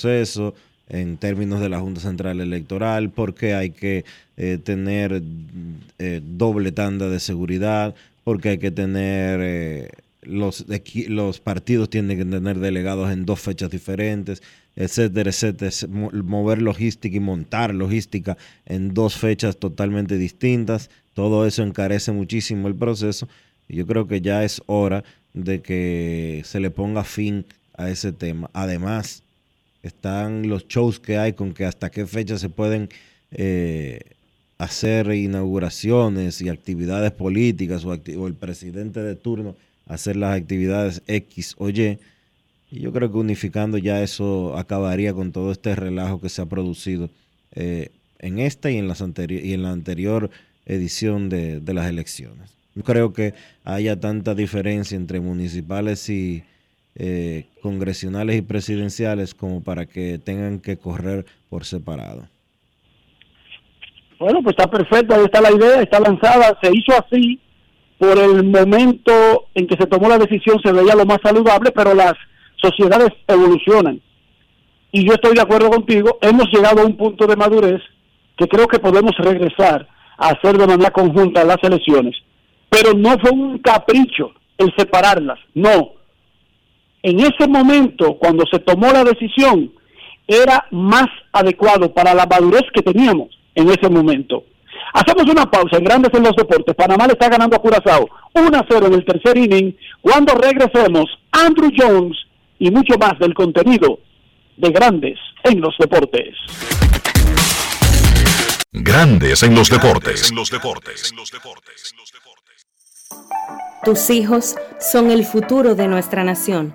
proceso en términos de la Junta Central Electoral, porque hay que eh, tener eh, doble tanda de seguridad, porque hay que tener, eh, los, los partidos tienen que tener delegados en dos fechas diferentes, etcétera, etcétera, mover logística y montar logística en dos fechas totalmente distintas, todo eso encarece muchísimo el proceso yo creo que ya es hora de que se le ponga fin a ese tema. Además, están los shows que hay con que hasta qué fecha se pueden eh, hacer inauguraciones y actividades políticas o, el presidente de turno hacer las actividades X o Y. Y yo creo que unificando ya eso acabaría con todo este relajo que se ha producido eh, en esta y en, las y en la anterior edición de, de las elecciones. Creo que haya tanta diferencia entre municipales y, eh, congresionales y presidenciales como para que tengan que correr por separado. Bueno, pues está perfecto, ahí está la idea, está lanzada, se hizo así por el momento en que se tomó la decisión, se veía lo más saludable, pero las sociedades evolucionan. Y yo estoy de acuerdo contigo, hemos llegado a un punto de madurez que creo que podemos regresar a hacer de manera conjunta las elecciones. Pero no fue un capricho el separarlas, no en ese momento, cuando se tomó la decisión, era más adecuado para la madurez que teníamos en ese momento. Hacemos una pausa en Grandes en los Deportes. Panamá le está ganando a Curazao 1 a 0 en el tercer inning. Cuando regresemos, Andrew Jones y mucho más del contenido de Grandes en los Deportes. Grandes en los Deportes. En los Deportes. Tus hijos son el futuro de nuestra nación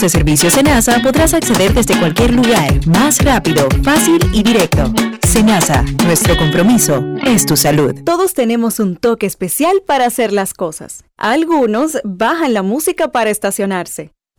de servicio Senasa podrás acceder desde cualquier lugar, más rápido, fácil y directo. Senasa, nuestro compromiso es tu salud. Todos tenemos un toque especial para hacer las cosas. Algunos bajan la música para estacionarse.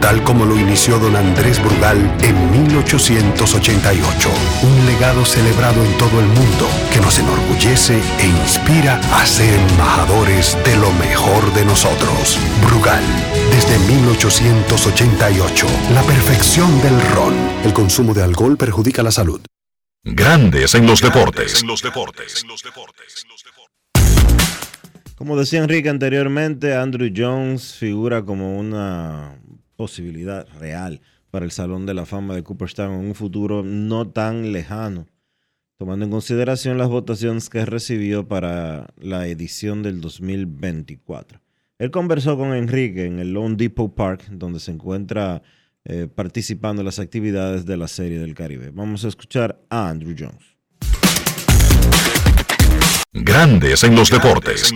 tal como lo inició don Andrés Brugal en 1888. Un legado celebrado en todo el mundo que nos enorgullece e inspira a ser embajadores de lo mejor de nosotros. Brugal desde 1888. La perfección del ron. El consumo de alcohol perjudica la salud. Grandes en los deportes. Como decía Enrique anteriormente, Andrew Jones figura como una posibilidad real para el Salón de la Fama de Cooperstown en un futuro no tan lejano, tomando en consideración las votaciones que recibió para la edición del 2024. Él conversó con Enrique en el Lone Depot Park, donde se encuentra eh, participando en las actividades de la Serie del Caribe. Vamos a escuchar a Andrew Jones. Grandes en los deportes.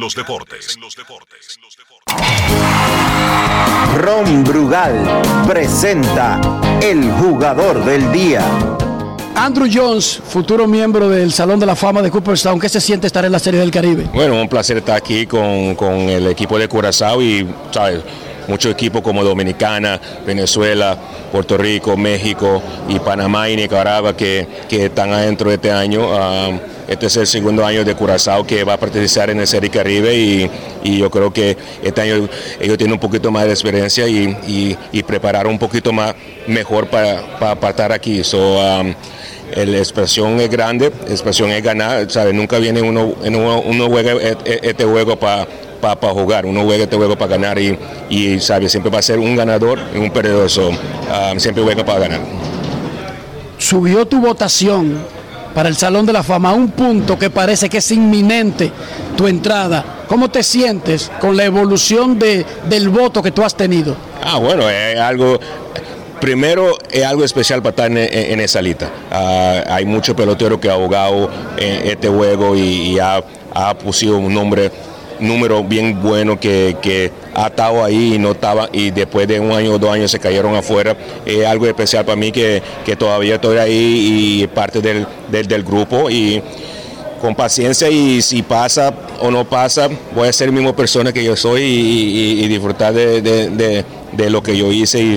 Ron Brugal presenta el jugador del día. Andrew Jones, futuro miembro del Salón de la Fama de Cooperstown, ¿qué se siente estar en la Serie del Caribe? Bueno, un placer estar aquí con, el equipo de Curazao y, ¿sabes? Muchos equipos como Dominicana, Venezuela, Puerto Rico, México y Panamá y Nicaragua que, están adentro de este año. Ah, este es el segundo año de Curazao que va a participar en el Serie Caribe y, yo creo que este año ellos tienen un poquito más de experiencia y, y, preparar un poquito más mejor para, estar aquí. Um, la expresión es grande, la expresión es ganar, ¿sabe? Nunca viene uno, uno, juega e, e, este juego para para jugar, uno juega este juego para ganar y, y sabe, siempre va a ser un ganador y un perdedor, um, siempre juega para ganar. Subió tu votación para el Salón de la Fama a un punto que parece que es inminente tu entrada. ¿Cómo te sientes con la evolución de, del voto que tú has tenido? Ah, bueno, es algo primero es algo especial para estar en, esa lista. Ah, hay muchos peloteros que han jugado en este juego y, ha, ha puesto un nombre número bien bueno que, ha estado ahí y no estaba y después de un año o dos años se cayeron afuera. Es algo especial para mí que, todavía estoy ahí y parte del, grupo y con paciencia y si pasa o no pasa, voy a ser la misma persona que yo soy y, disfrutar de, lo que yo hice y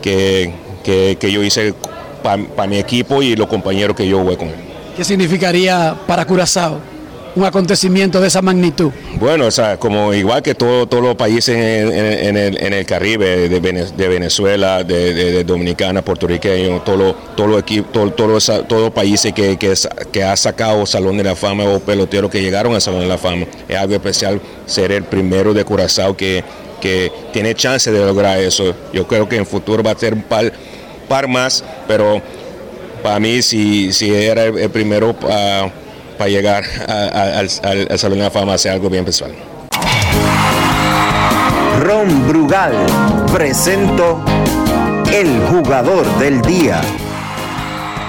que, que, yo hice para mi equipo y los compañeros que yo jugué con él. ¿Qué significaría para Curazao? un acontecimiento de esa magnitud? Bueno, o sea, como igual que todo- todos los países en, en- en el, en el Caribe, de, Vene- de Venezuela, de, de- de Dominicana, puertorriqueño, todos los todo todo- todos los países que, que, que ha sacado Salón de la Fama o peloteros que llegaron al Salón de la Fama. Es algo especial ser el primero de Curazao que, que tiene chance de lograr eso. Yo creo que en futuro va a ser un par, más, pero para mí si, si era el, primero para llegar a- a- al, al- al Salón de la Fama, hace algo bien especial. Ron Brugal presento el jugador del día.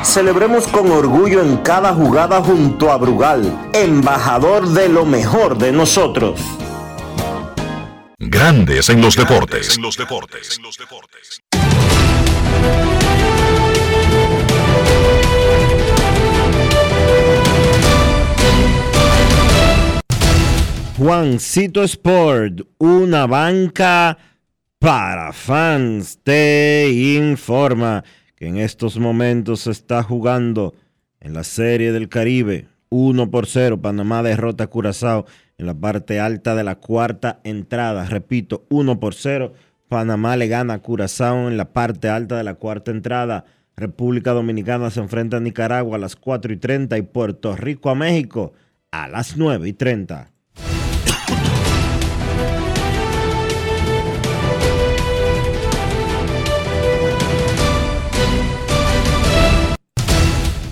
Celebremos con orgullo en cada jugada junto a Brugal, embajador de lo mejor de nosotros. Grandes en los deportes. En los deportes. Juancito Sport, una banca para fans, te informa que en estos momentos se está jugando en la Serie del Caribe 1 por 0. Panamá derrota a Curazao en la parte alta de la cuarta entrada. Repito, 1 por 0. Panamá le gana a Curazao en la parte alta de la cuarta entrada. República Dominicana se enfrenta a Nicaragua a las 4 y 30 y Puerto Rico a México a las 9 y 30.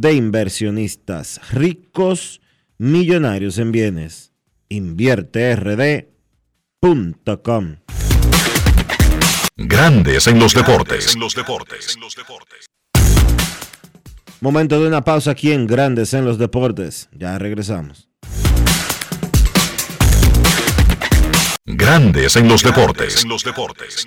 de inversionistas ricos, millonarios en bienes invierterd.com. Grandes en los deportes. En los deportes. Momento de una pausa aquí en Grandes en los Deportes. Ya regresamos. Grandes en los deportes. En los deportes.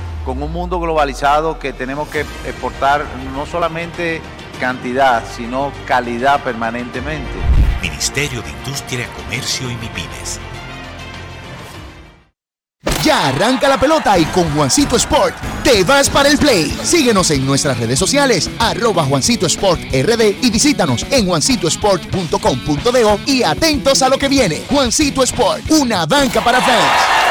con un mundo globalizado que tenemos que exportar no solamente cantidad, sino calidad permanentemente. Ministerio de Industria, Comercio y MIPIMES. Ya arranca la pelota y con Juancito Sport te vas para el play. Síguenos en nuestras redes sociales, arroba Juancito Sport RD y visítanos en juancitosport.com.de y atentos a lo que viene. Juancito Sport, una banca para fans.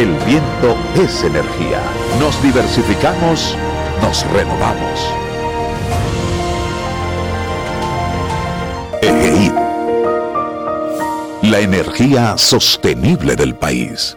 el viento es energía. Nos diversificamos, nos renovamos. La energía sostenible del país.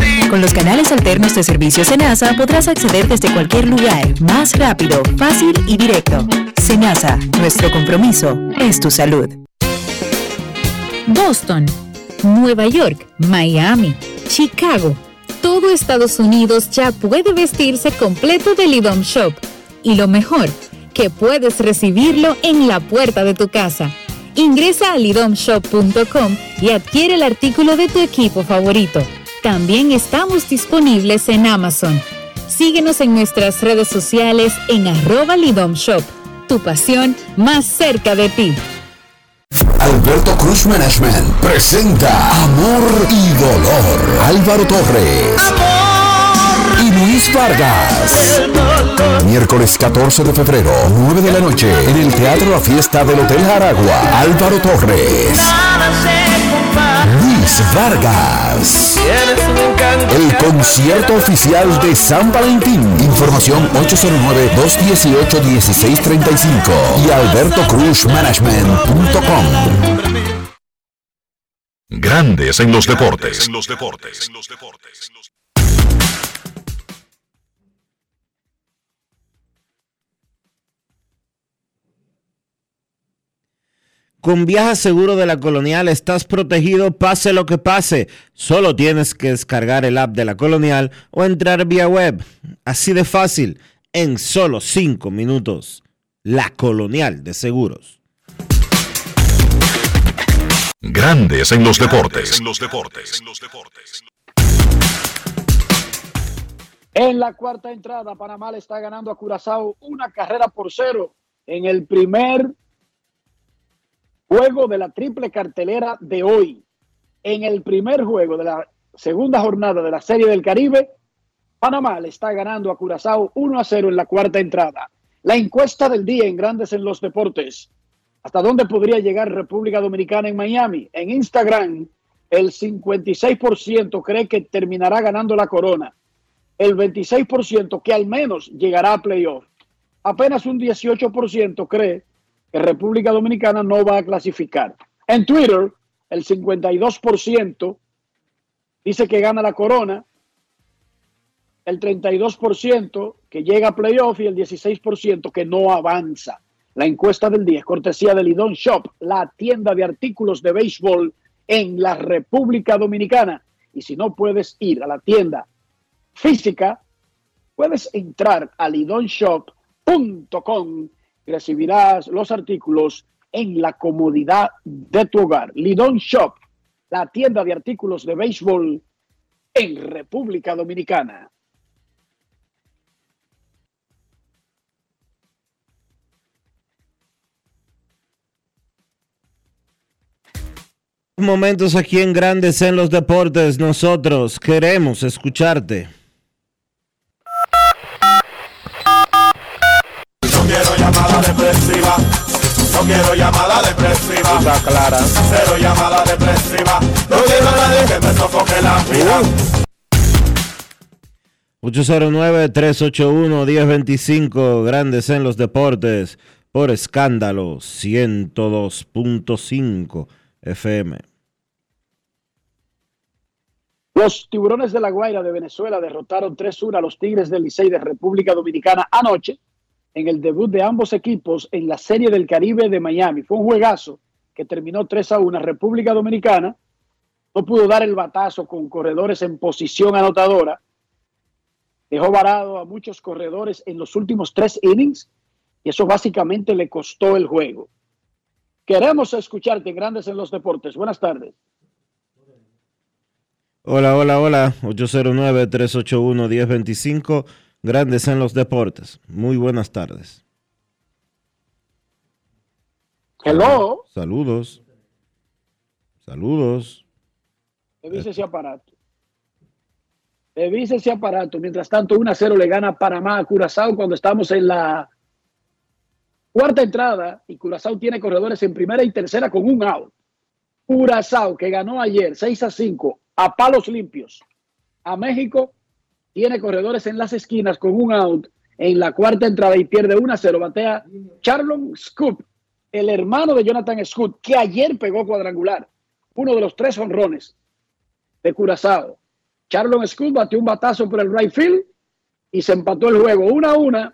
Con los canales alternos de servicio Senasa podrás acceder desde cualquier lugar, más rápido, fácil y directo. Senasa, nuestro compromiso es tu salud. Boston, Nueva York, Miami, Chicago. Todo Estados Unidos ya puede vestirse completo del IDOM Shop. Y lo mejor, que puedes recibirlo en la puerta de tu casa. Ingresa a lidomshop.com y adquiere el artículo de tu equipo favorito. También estamos disponibles en Amazon. Síguenos en nuestras redes sociales en arroba lidomshop. Tu pasión más cerca de ti. Alberto Cruz Management presenta Amor y Dolor. Álvaro Torres. Y Luis Vargas. Miércoles 14 de febrero, 9 de la noche, en el Teatro La Fiesta del Hotel Aragua. Álvaro Torres. Luis Vargas. El concierto oficial de San Valentín. Información 809-218-1635 y albertocruzmanagement.com. Grandes en los deportes. Con Viaja Seguro de la Colonial estás protegido pase lo que pase. Solo tienes que descargar el app de la Colonial o entrar vía web. Así de fácil, en solo 5 minutos. La Colonial de Seguros. Grandes en los deportes. En los deportes. En la cuarta entrada, Panamá le está ganando a Curazao una carrera por cero en el primer juego de la triple cartelera de hoy. En el primer juego de la segunda jornada de la Serie del Caribe, Panamá le está ganando a Curazao 1 a 0 en la cuarta entrada. La encuesta del día en Grandes en los Deportes. ¿Hasta dónde podría llegar República Dominicana en Miami? En Instagram, el 56% cree que terminará ganando la corona. El 26% que al menos llegará a playoff. Apenas un 18% cree que República Dominicana no va a clasificar. En Twitter, el 52% dice que gana la corona, el 32% que llega a playoff y el 16% que no avanza. La encuesta del día es cortesía de Lidón Shop, la tienda de artículos de béisbol en la República Dominicana. Y si no puedes ir a la tienda física, puedes entrar a lidonshop.com recibirás los artículos en la comodidad de tu hogar. Lidon Shop, la tienda de artículos de béisbol en República Dominicana. Momentos aquí en Grandes en los Deportes, nosotros queremos escucharte. No quiero llamada depresiva. Está clara. Cero llamada depresiva. No quiero a nadie que me sofoque la vida. 809-381-1025, Grandes en los Deportes, por escándalo 102.5 FM. Los tiburones de la Guaira de Venezuela derrotaron 3-1 a los Tigres del Licey de República Dominicana anoche en el debut de ambos equipos en la Serie del Caribe de Miami. Fue un juegazo que terminó 3 a 1. República Dominicana no pudo dar el batazo con corredores en posición anotadora. Dejó varado a muchos corredores en los últimos tres innings y eso básicamente le costó el juego. Queremos escucharte, Grandes en los Deportes. Buenas tardes. Hola, hola, hola. 809-381-1025. Grandes en los deportes. Muy buenas tardes. Hello. Saludos. Saludos. Revise ese aparato. Revise ese aparato. Mientras tanto, 1 a 0 le gana Panamá a Curazao cuando estamos en la cuarta entrada y Curazao tiene corredores en primera y tercera con un out. Curazao, que ganó ayer 6 a 5 a palos limpios a México, tiene corredores en las esquinas con un out en la cuarta entrada y pierde 1 a 0. Batea Charlon Scoop, el hermano de Jonathan Scoop, que ayer pegó cuadrangular. Uno de los tres honrones de Curazao. Charlon Scoop bateó un batazo por el right field y se empató el juego 1 a 1.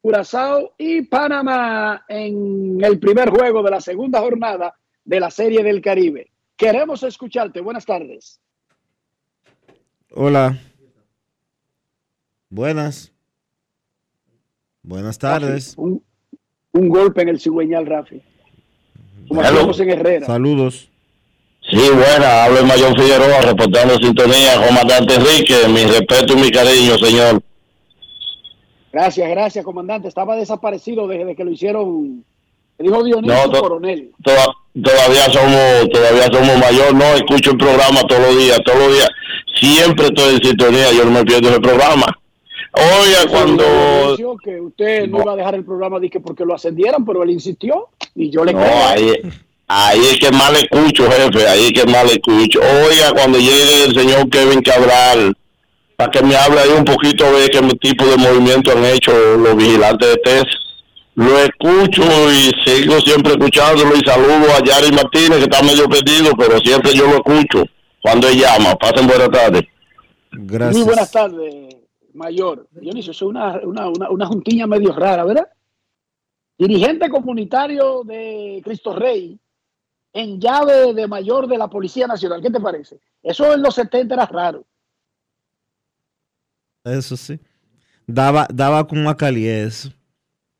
Curazao y Panamá en el primer juego de la segunda jornada de la Serie del Caribe. Queremos escucharte. Buenas tardes. Hola. Buenas. Buenas tardes. Un, un golpe en el cigüeñal, Rafi. Como en Herrera. Saludos. Sí, buena, hablo el Mayor Figueroa, reportando sintonía, comandante Enrique, mi respeto y mi cariño, señor. Gracias, gracias, comandante. Estaba desaparecido desde que lo hicieron, me dijo Dionisio No, to- Coronel. Toda- todavía somos, todavía somos mayor, no, escucho el programa todos los días, todos los días, siempre estoy en sintonía, yo no me pierdo ese programa. Oiga, cuando... Que usted no iba a dejar el programa dije porque lo ascendieran, pero él insistió y yo le No, creo. ahí, ahí es que más le escucho, jefe, ahí es que le escucho. Oiga, cuando llegue el señor Kevin Cabral, para que me hable ahí un poquito de qué tipo de movimiento han hecho los vigilantes de Texas. Lo escucho y sigo siempre escuchándolo y saludo a Yari Martínez, que está medio perdido, pero siempre yo lo escucho cuando él llama. Pasen buenas tardes. Gracias. Muy buenas tardes, mayor. Dionisio, eso es una, una, una, una juntiña medio rara, ¿verdad? Dirigente comunitario de Cristo Rey en llave de mayor de la Policía Nacional. ¿Qué te parece? Eso en los 70 era raro. Eso sí. Daba, daba con una eso.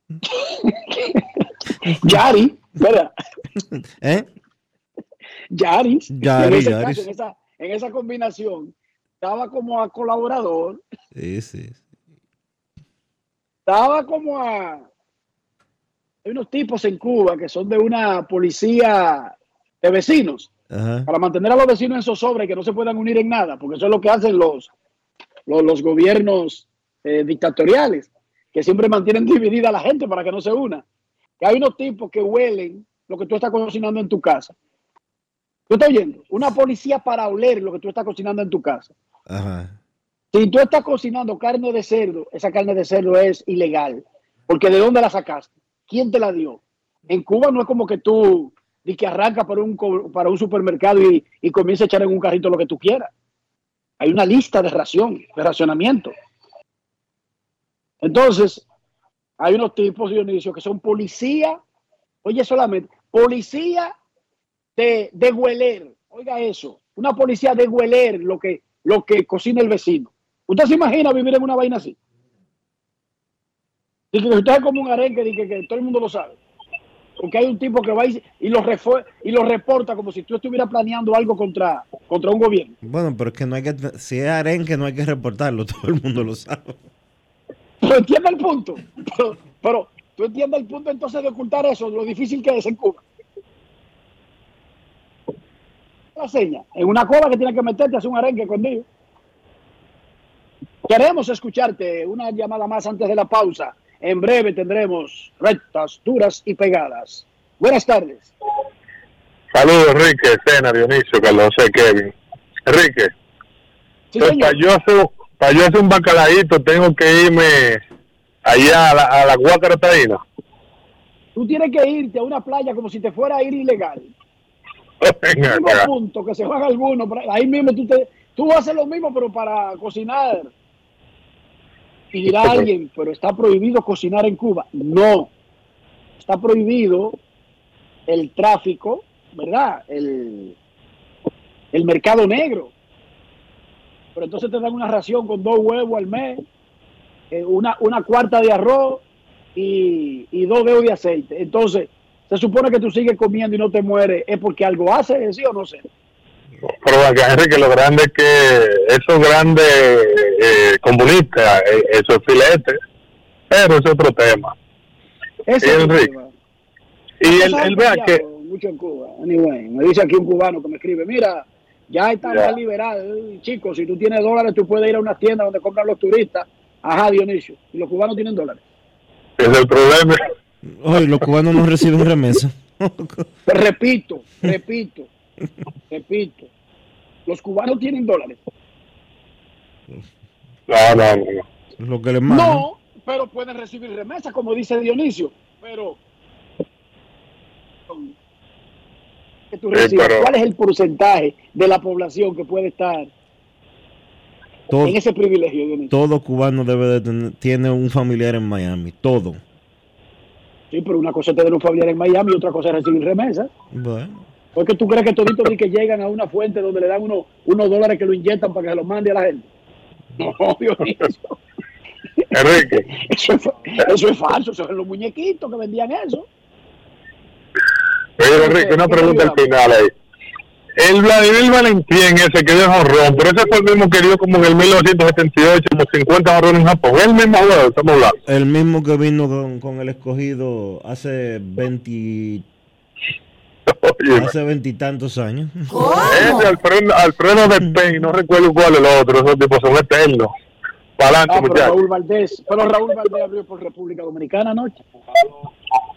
Yari, ¿verdad? ¿Eh? Yari. Yari, en, ese caso, en, esa, en esa combinación, estaba como a colaborador, Sí, sí. estaba como a... Hay unos tipos en Cuba que son de una policía de vecinos, Ajá. para mantener a los vecinos en zozobra y que no se puedan unir en nada, porque eso es lo que hacen los, los, los gobiernos eh, dictatoriales, que siempre mantienen dividida a la gente para que no se una. Que hay unos tipos que huelen lo que tú estás cocinando en tu casa. ¿Tú estás oyendo? Una policía para oler lo que tú estás cocinando en tu casa. Si tú estás cocinando carne de cerdo, esa carne de cerdo es ilegal. Porque ¿de dónde la sacaste? ¿Quién te la dio? En Cuba no es como que tú di que arranca para un, para un supermercado y, y comienza a echar en un carrito lo que tú quieras. Hay una lista de ración, de racionamiento. Entonces, Hay unos tipos, Dionisio, que son policía, oye solamente, policía de, de hueler, oiga eso, una policía de hueler lo que, lo que cocina el vecino. ¿Usted se imagina vivir en una vaina así? Y que usted es como un arenque, y que, que todo el mundo lo sabe. Porque hay un tipo que va y, y lo, y lo reporta como si tú estuvieras planeando algo contra, contra un gobierno. Bueno, pero es que no hay que, si es arenque no hay que reportarlo, todo el mundo lo sabe. Pero entiende el punto. Pero, pero tú entiendes el punto entonces de ocultar eso, lo difícil que es en Cuba. La seña, en una cola que tienes que meterte, hacer un arenque conmigo. Queremos escucharte. Una llamada más antes de la pausa. En breve tendremos rectas, duras y pegadas. Buenas tardes. Saludos, Enrique, Cena, Dionisio, Carlos José, Kevin. Enrique, pues, para, yo hacer, para yo hacer un bacalaíto tengo que irme allá a la, a la Guácara Taína. Tú tienes que irte a una playa como si te fuera a ir ilegal. Venga Mismo acá. punto que se juega alguno. Ahí mismo tú, te, tú haces lo mismo, pero para cocinar. Y dirá alguien, pero está prohibido cocinar en Cuba. No. Está prohibido el tráfico, ¿verdad? El, el mercado negro. Pero entonces te dan una ración con dos huevos al mes, eh, una, una cuarta de arroz y, y dos dedos de aceite. Entonces, se supone que tú sigues comiendo y no te mueres. ¿Es porque algo hace, sí o no sé? Pero acá, Enrique, lo grande es que esos grandes eh, comunistas, eh, esos filetes, pero es otro tema. Es tema. y él, vea que, Mucho en Cuba. Anyway, me dice aquí un cubano que me escribe, mira, ya está más liberal. Chicos, si tú tienes dólares, tú puedes ir a una tienda donde compran los turistas. Ajá, Dionisio. Y los cubanos tienen dólares. es el problema. Hoy los cubanos no reciben remesa. Repito, repito, repito. Los cubanos tienen dólares. No, no, no. Lo que les mandan. No, pero pueden recibir remesas, como dice Dionisio. Pero. que tú Sí, pero- ¿Cuál es el porcentaje de la población que puede estar Todo, en ese privilegio, Dionisio? todo cubano debe de tener, tiene un familiar en Miami. Todo. Sí, pero una cosa es tener un familiar en Miami y otra cosa es recibir remesas. Bueno. Porque tú crees que toditos que llegan a una fuente donde le dan unos, unos dólares que lo inyectan para que se los mande a la gente. No. Enrique, Eso es, fa- eso es falso, eso es los muñequitos que vendían eso. oye, Enrique, una pregunta al final ahí. El Vladimir Valentín ese que dio jonrón, pero ese fue el mismo que dio como en el 1978, como 50 jonrones en Japón. El mismo jugador, estamos hablando. El mismo que vino con, con el escogido hace 20 hace veintitantos años. Ese Alfredo, Alfredo de Pay, no recuerdo cuál es el otro, esos tipos son eternos. Para Ah, adelante, pero muchachos. Raúl Valdés, pero Raúl Valdés abrió por República Dominicana anoche.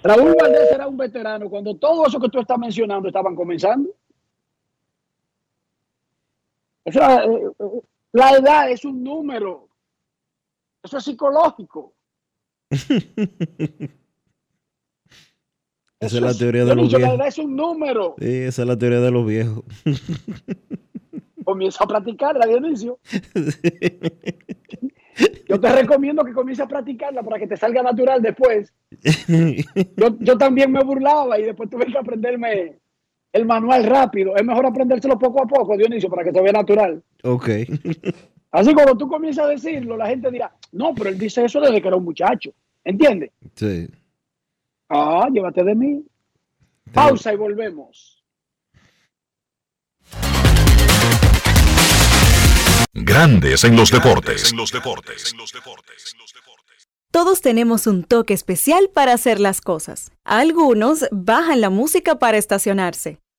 Raúl Valdés era un veterano cuando todo eso que tú estás mencionando estaban comenzando. O sea, eh, eh, la edad es un número. Eso es psicológico. Esa es la teoría de los dicho, la viejos. edad es un número. Sí, esa es la teoría de los viejos. Comienza a practicarla, Dionisio. Yo te recomiendo que comiences a practicarla para que te salga natural después. Yo, yo también me burlaba y después tuve que aprenderme el manual rápido. Es mejor aprendérselo poco a poco, Dionisio, para que se vea natural. ok. Así cuando tú comienzas a decirlo, la gente dirá, no, pero él dice eso desde que era un muchacho. ¿Entiendes? Sí. Ah, llévate de mí. Pausa y volvemos. Grandes en los deportes. Todos tenemos un toque especial para hacer las cosas. Algunos bajan la música para estacionarse.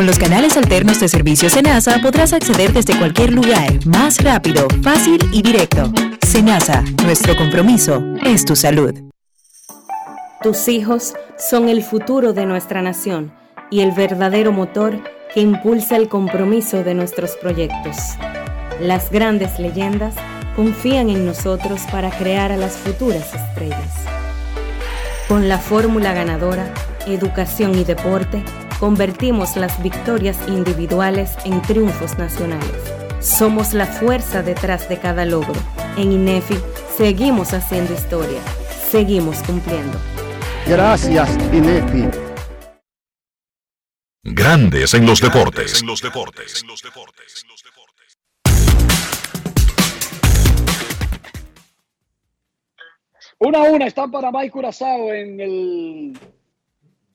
Con los canales alternos de servicio Senasa podrás acceder desde cualquier lugar, más rápido, fácil y directo. Senasa, nuestro compromiso es tu salud. Tus hijos son el futuro de nuestra nación y el verdadero motor que impulsa el compromiso de nuestros proyectos. Las grandes leyendas confían en nosotros para crear a las futuras estrellas. Con la fórmula ganadora, educación y deporte, convertimos las victorias individuales en triunfos nacionales. Somos la fuerza detrás de cada logro. En INEFI seguimos haciendo historia, seguimos cumpliendo. Gracias, INEFI. Grandes en los deportes. Una a una están Panamá y Curazao en el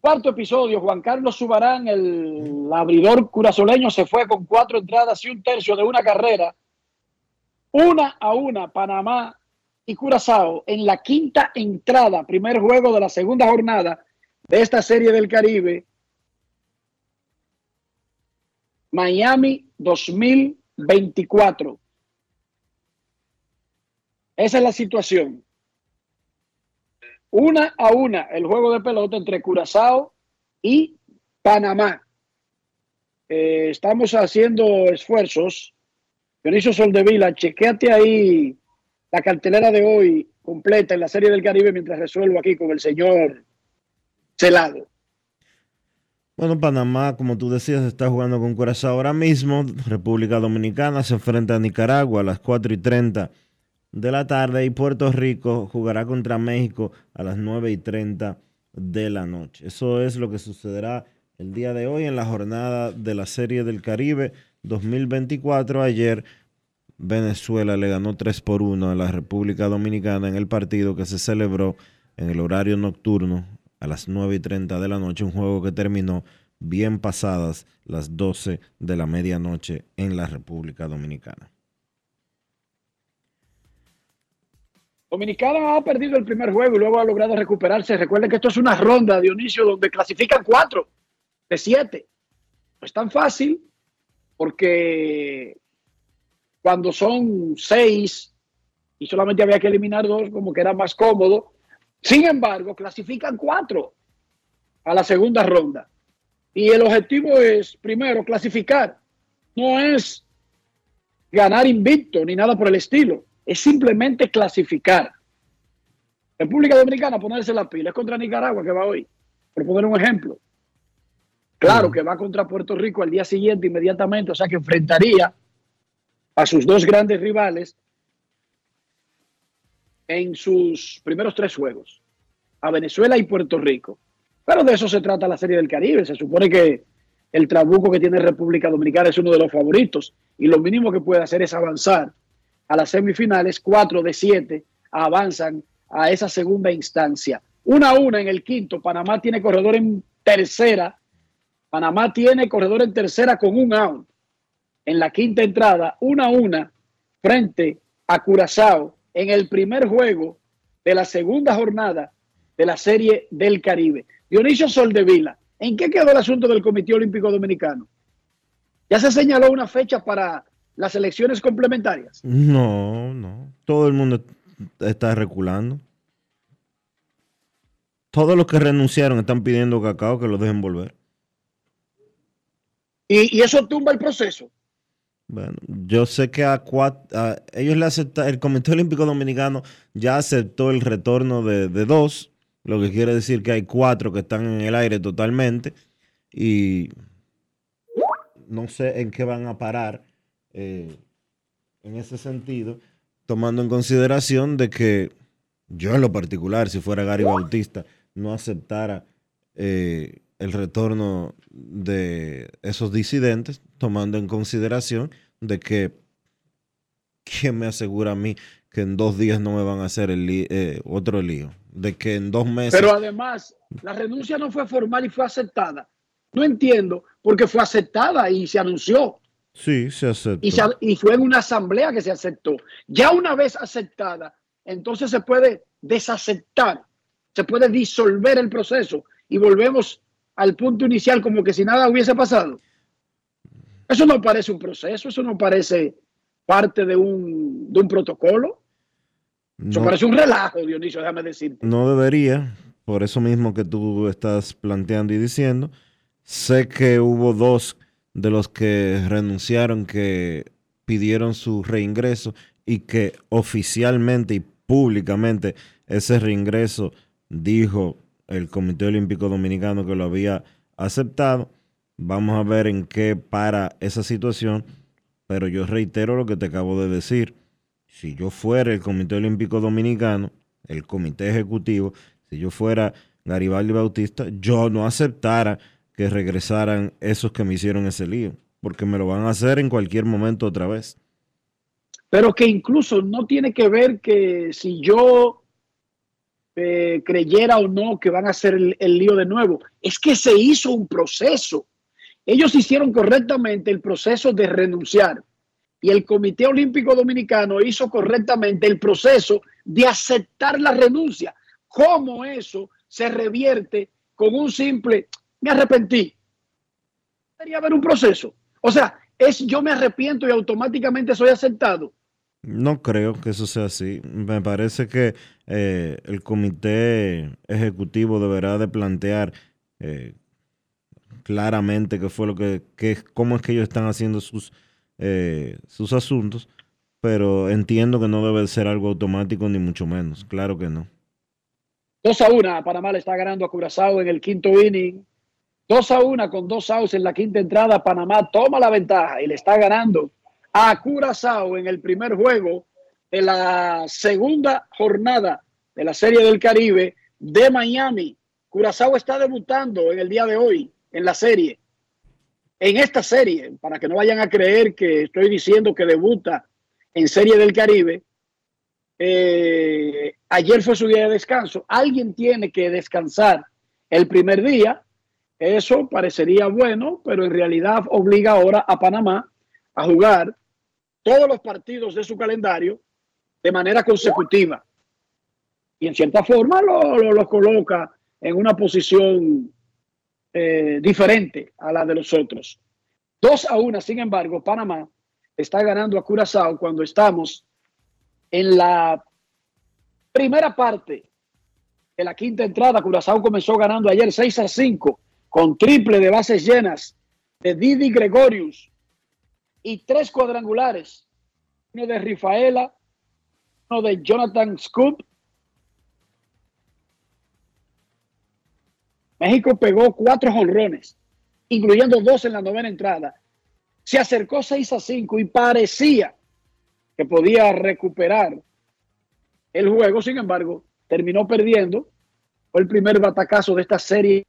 cuarto episodio. Juan Carlos Subarán, el abridor curazoleño, se fue con cuatro entradas y un tercio de una carrera. Una a una, Panamá y Curazao en la quinta entrada, primer juego de la segunda jornada de esta serie del Caribe. Miami 2024. Esa es la situación una a una el juego de pelota entre Curazao y Panamá. Eh, estamos haciendo esfuerzos. Dionisio Soldevila, chequeate ahí la cartelera de hoy completa en la Serie del Caribe mientras resuelvo aquí con el señor Celado. Bueno, Panamá, como tú decías, está jugando con Curazao ahora mismo. República Dominicana se enfrenta a Nicaragua a las 4 y 30 de la tarde y Puerto Rico jugará contra México a las 9 y 30 de la noche. Eso es lo que sucederá el día de hoy en la jornada de la Serie del Caribe 2024. Ayer Venezuela le ganó 3 por 1 a la República Dominicana en el partido que se celebró en el horario nocturno a las 9 y 30 de la noche, un juego que terminó bien pasadas las 12 de la medianoche en la República Dominicana. Dominicana ha perdido el primer juego y luego ha logrado recuperarse. Recuerden que esto es una ronda, Dionisio, donde clasifican cuatro de siete. No es tan fácil porque cuando son seis y solamente había que eliminar dos, como que era más cómodo. Sin embargo, clasifican cuatro a la segunda ronda. Y el objetivo es, primero, clasificar. No es ganar invicto ni nada por el estilo es simplemente clasificar. República Dominicana, ponerse la pila. Es contra Nicaragua que va hoy, por poner un ejemplo. Claro que va contra Puerto Rico al día siguiente inmediatamente, o sea que enfrentaría a sus dos grandes rivales en sus primeros tres juegos, a Venezuela y Puerto Rico. Pero de eso se trata la Serie del Caribe. Se supone que el trabuco que tiene República Dominicana es uno de los favoritos y lo mínimo que puede hacer es avanzar a las semifinales, cuatro de siete avanzan a esa segunda instancia. Una a una en el quinto, Panamá tiene corredor en tercera, Panamá tiene corredor en tercera con un out. En la quinta entrada, una a una frente a Curazao en el primer juego de la segunda jornada de la Serie del Caribe. Dionisio Soldevila, ¿en qué quedó el asunto del Comité Olímpico Dominicano? Ya se señaló una fecha para las elecciones complementarias? No, no. Todo el mundo está reculando. Todos los que renunciaron están pidiendo cacao que lo dejen volver. ¿Y, eso tumba el proceso? Bueno, yo sé que a, cuatro, ellos le el Comité Olímpico Dominicano ya aceptó el retorno de, dos, lo que quiere decir que hay cuatro que están en el aire totalmente y no sé en qué van a parar eh, en ese sentido, tomando en consideración de que yo en lo particular, si fuera Gary Bautista, no aceptara eh, el retorno de esos disidentes, tomando en consideración de que, ¿quién me asegura a mí que en dos días no me van a hacer eh, otro lío? De que en dos meses... Pero además, la renuncia no fue formal y fue aceptada. No entiendo, porque fue aceptada y se anunció. Sí, se aceptó. Y, y fue en una asamblea que se aceptó. Ya una vez aceptada, entonces se puede desaceptar, se puede disolver el proceso y volvemos al punto inicial como que si nada hubiese pasado. Eso no parece un proceso, eso no parece parte de un, de un protocolo. Eso parece un relajo, Dionisio, déjame decirte. No debería, por eso mismo que tú estás planteando y diciendo. Sé que hubo dos de los que renunciaron que pidieron su reingreso y que oficialmente y públicamente ese reingreso dijo el Comité Olímpico Dominicano que lo había aceptado. Vamos a ver en qué para esa situación, pero yo reitero lo que te acabo de decir. Si yo fuera el Comité Olímpico Dominicano, el Comité Ejecutivo, si yo fuera Garibaldi Bautista, yo no aceptara que regresaran esos que me hicieron ese lío, porque me lo van a hacer en cualquier momento otra vez. Pero que incluso no tiene que ver que si yo eh, creyera o no que van a hacer el, lío de nuevo. Es que se hizo un proceso. Ellos hicieron correctamente el proceso de renunciar y el Comité Olímpico Dominicano hizo correctamente el proceso de aceptar la renuncia. ¿Cómo eso se revierte con un simple, me arrepentí? Debería haber un proceso. O sea, es yo me arrepiento y automáticamente soy aceptado. No creo que eso sea así. Me parece que eh, el comité ejecutivo deberá de plantear eh, claramente qué fue lo que, cómo es que ellos están haciendo sus, eh, sus asuntos, pero entiendo que no debe ser algo automático ni mucho menos. Claro que no. 2 a 1, Panamá le está ganando a Curazao en el quinto inning. 2 a 1 con dos outs en la quinta entrada. Panamá toma la ventaja y le está ganando a Curazao en el primer juego de la segunda jornada de la Serie del Caribe de Miami. Curazao está debutando en el día de hoy en la serie. En esta serie, para que no vayan a creer que estoy diciendo que debuta en Serie del Caribe, eh, ayer fue su día de descanso. Alguien tiene que descansar el primer día. Eso parecería bueno, pero en realidad obliga ahora a Panamá a jugar todos los partidos de su calendario de manera consecutiva. Y en cierta forma lo, coloca en una posición eh, diferente a la de los otros. Dos a una, sin embargo, Panamá está ganando a Curazao cuando estamos en la primera parte de la quinta entrada. Curazao comenzó ganando ayer 6 a 5 con triple de bases llenas de Didi Gregorius y tres cuadrangulares, uno de Rifaela, uno de Jonathan Scoop. México pegó cuatro jonrones, incluyendo dos en la novena entrada. Se acercó 6 a 5 y parecía que podía recuperar el juego. Sin embargo, terminó perdiendo. Fue el primer batacazo de esta serie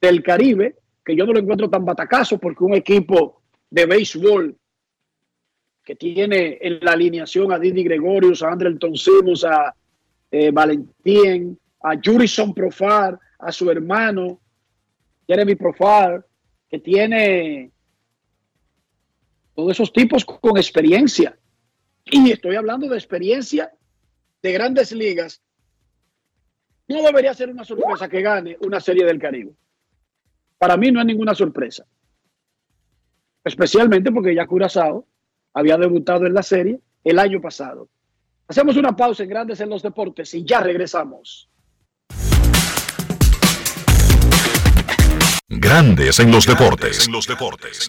del Caribe, que yo no lo encuentro tan batacazo porque un equipo de béisbol que tiene en la alineación a Didi Gregorius, a Andrelton Simmons, a eh, Valentín, a Jurison Profar, a su hermano Jeremy Profar, que tiene todos esos tipos con experiencia. Y estoy hablando de experiencia de grandes ligas. No debería ser una sorpresa que gane una serie del Caribe. Para mí no es ninguna sorpresa especialmente porque ya Curazao había debutado en la serie el año pasado. Hacemos una pausa en Grandes en los Deportes y ya regresamos. Grandes en los deportes. En los deportes.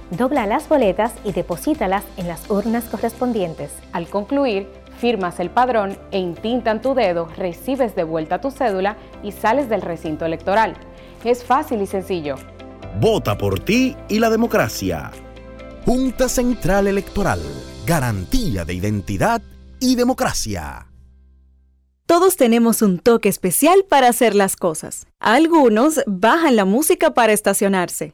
dobla las boletas y deposítalas en las urnas correspondientes. Al concluir, firmas el padrón e intintan tu dedo, recibes de vuelta tu cédula y sales del recinto electoral. Es fácil y sencillo. Vota por ti y la democracia. Junta Central Electoral. Garantía de identidad y democracia. Todos tenemos un toque especial para hacer las cosas. Algunos bajan la música para estacionarse.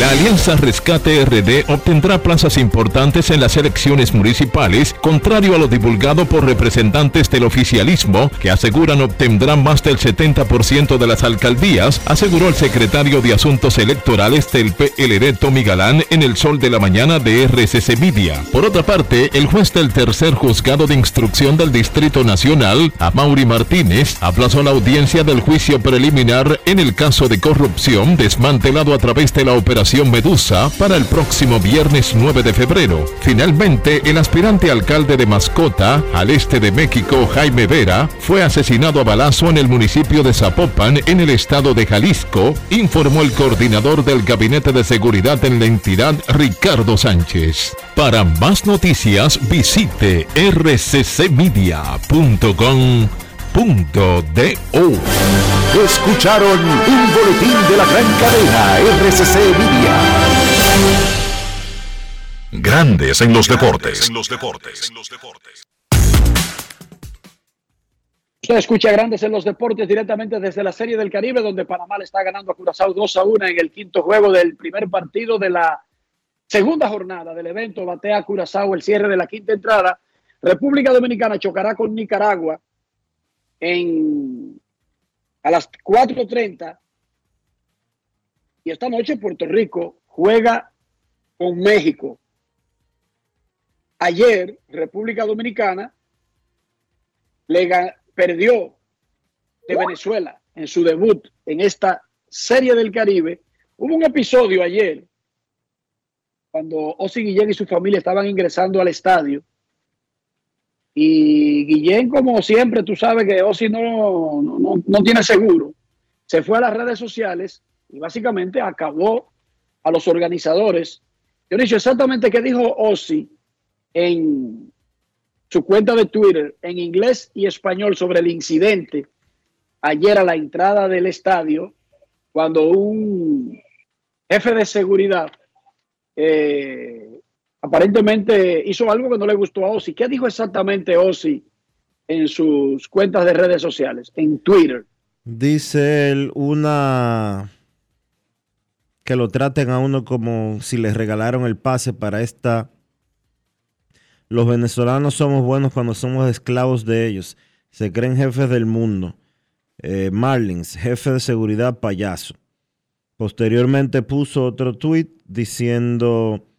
La Alianza Rescate RD obtendrá plazas importantes en las elecciones municipales, contrario a lo divulgado por representantes del oficialismo, que aseguran obtendrán más del 70% de las alcaldías, aseguró el secretario de Asuntos Electorales del PLD Tommy Galán en el sol de la mañana de RCC Media. Por otra parte, el juez del tercer juzgado de instrucción del Distrito Nacional, Amaury Martínez, aplazó la audiencia del juicio preliminar en el caso de corrupción desmantelado a través de la operación Medusa para el próximo viernes 9 de febrero. Finalmente, el aspirante alcalde de Mascota, al este de México, Jaime Vera, fue asesinado a balazo en el municipio de Zapopan, en el estado de Jalisco, informó el coordinador del Gabinete de Seguridad en la entidad, Ricardo Sánchez. Para más noticias, visite rccmedia.com Escucharon un boletín de la gran cadena RCC Media. Grandes en los deportes. En los deportes. Usted escucha Grandes en los deportes directamente desde la Serie del Caribe, donde Panamá le está ganando a Curazao 2 a 1 en el quinto juego del primer partido de la segunda jornada del evento. Batea Curazao el cierre de la quinta entrada. República Dominicana chocará con Nicaragua en, a las 4.30 y esta noche Puerto Rico juega con México. Ayer República Dominicana le perdió de Venezuela en su debut en esta serie del Caribe. Hubo un episodio ayer cuando Osi Guillén y su familia estaban ingresando al estadio y Guillén, como siempre, tú sabes que Osi no, no, tiene seguro. Se fue a las redes sociales y básicamente acabó a los organizadores. Yo he dicho exactamente qué dijo Osi en su cuenta de Twitter en inglés y español sobre el incidente ayer a la entrada del estadio cuando un jefe de seguridad eh, aparentemente hizo algo que no le gustó a Ozzy. ¿Qué dijo exactamente Ozzy en sus cuentas de redes sociales, en Twitter? Dice él una que lo traten a uno como si les regalaron el pase para esta. Los venezolanos somos buenos cuando somos esclavos de ellos. Se creen jefes del mundo. Eh, Marlins, jefe de seguridad payaso. Posteriormente puso otro tweet diciendo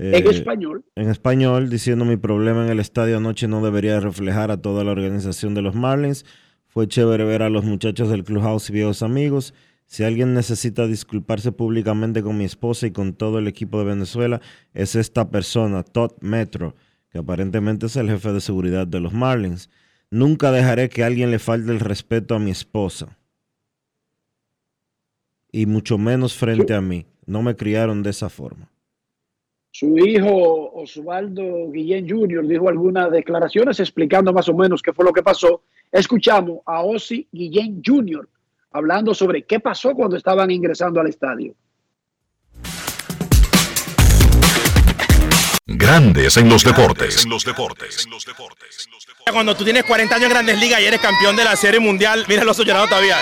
en eh, español. En español, diciendo mi problema en el estadio anoche no debería reflejar a toda la organización de los Marlins. Fue chévere ver a los muchachos del Clubhouse y viejos amigos. Si alguien necesita disculparse públicamente con mi esposa y con todo el equipo de Venezuela, es esta persona, Todd Metro, que aparentemente es el jefe de seguridad de los Marlins. Nunca dejaré que alguien le falte el respeto a mi esposa. Y mucho menos frente a mí. No me criaron de esa forma. Su hijo Osvaldo Guillén Jr. dijo algunas declaraciones explicando más o menos qué fue lo que pasó. Escuchamos a Osi Guillén Jr hablando sobre qué pasó cuando estaban ingresando al estadio. Grandes en los deportes. En los deportes. Cuando tú tienes 40 años en Grandes Ligas y eres campeón de la Serie Mundial, mira los llorado todavía,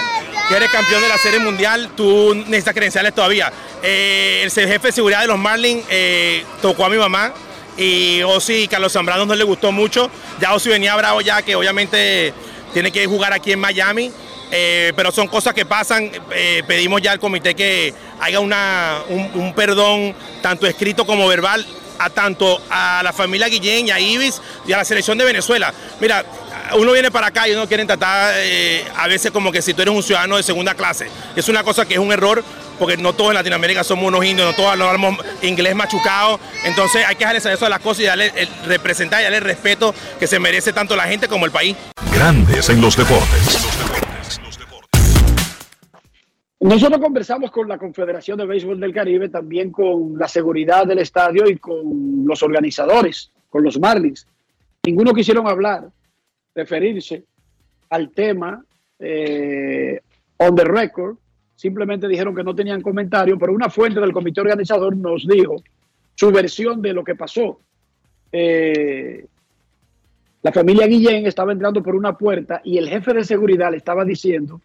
que eres campeón de la Serie Mundial, tú necesitas credenciales todavía. Eh, el jefe de seguridad de los Marlins eh, tocó a mi mamá y Osi Carlos Zambrano no le gustó mucho. Ya Osi venía bravo ya que obviamente tiene que jugar aquí en Miami eh, pero son cosas que pasan. Eh, pedimos ya al comité que haga una, un, perdón, tanto escrito como verbal, a tanto a la familia Guillén y a Ibis y a la selección de Venezuela. Mira, uno viene para acá y uno quiere tratar eh, a veces como que si tú eres un ciudadano de segunda clase. Es una cosa que es un error porque no todos en Latinoamérica somos unos indios, no todos hablamos inglés machucado. Entonces hay que dejarles eso a las cosas y representar y darle el respeto que se merece tanto la gente como el país. Grandes en los deportes. Nosotros conversamos con la Confederación de Béisbol del Caribe, también con la seguridad del estadio y con los organizadores, con los Marlins. Ninguno quisieron hablar, referirse al tema eh, on the record. Simplemente dijeron que no tenían comentario, pero una fuente del comité organizador nos dijo su versión de lo que pasó. Eh, la familia Guillén estaba entrando por una puerta y el jefe de seguridad le estaba diciendo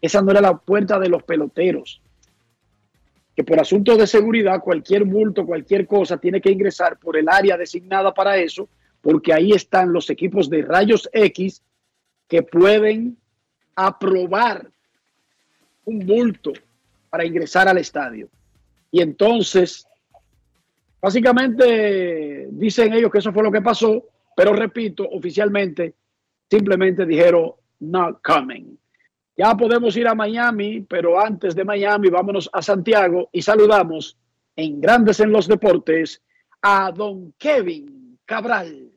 esa no era la puerta de los peloteros. Que por asuntos de seguridad, cualquier bulto, cualquier cosa, tiene que ingresar por el área designada para eso, porque ahí están los equipos de rayos X que pueden aprobar un bulto para ingresar al estadio. Y entonces, básicamente dicen ellos que eso fue lo que pasó, pero repito, oficialmente simplemente dijeron not coming. Ya podemos ir a Miami, pero antes de Miami vámonos a Santiago y saludamos en Grandes en los Deportes a don Kevin Cabral.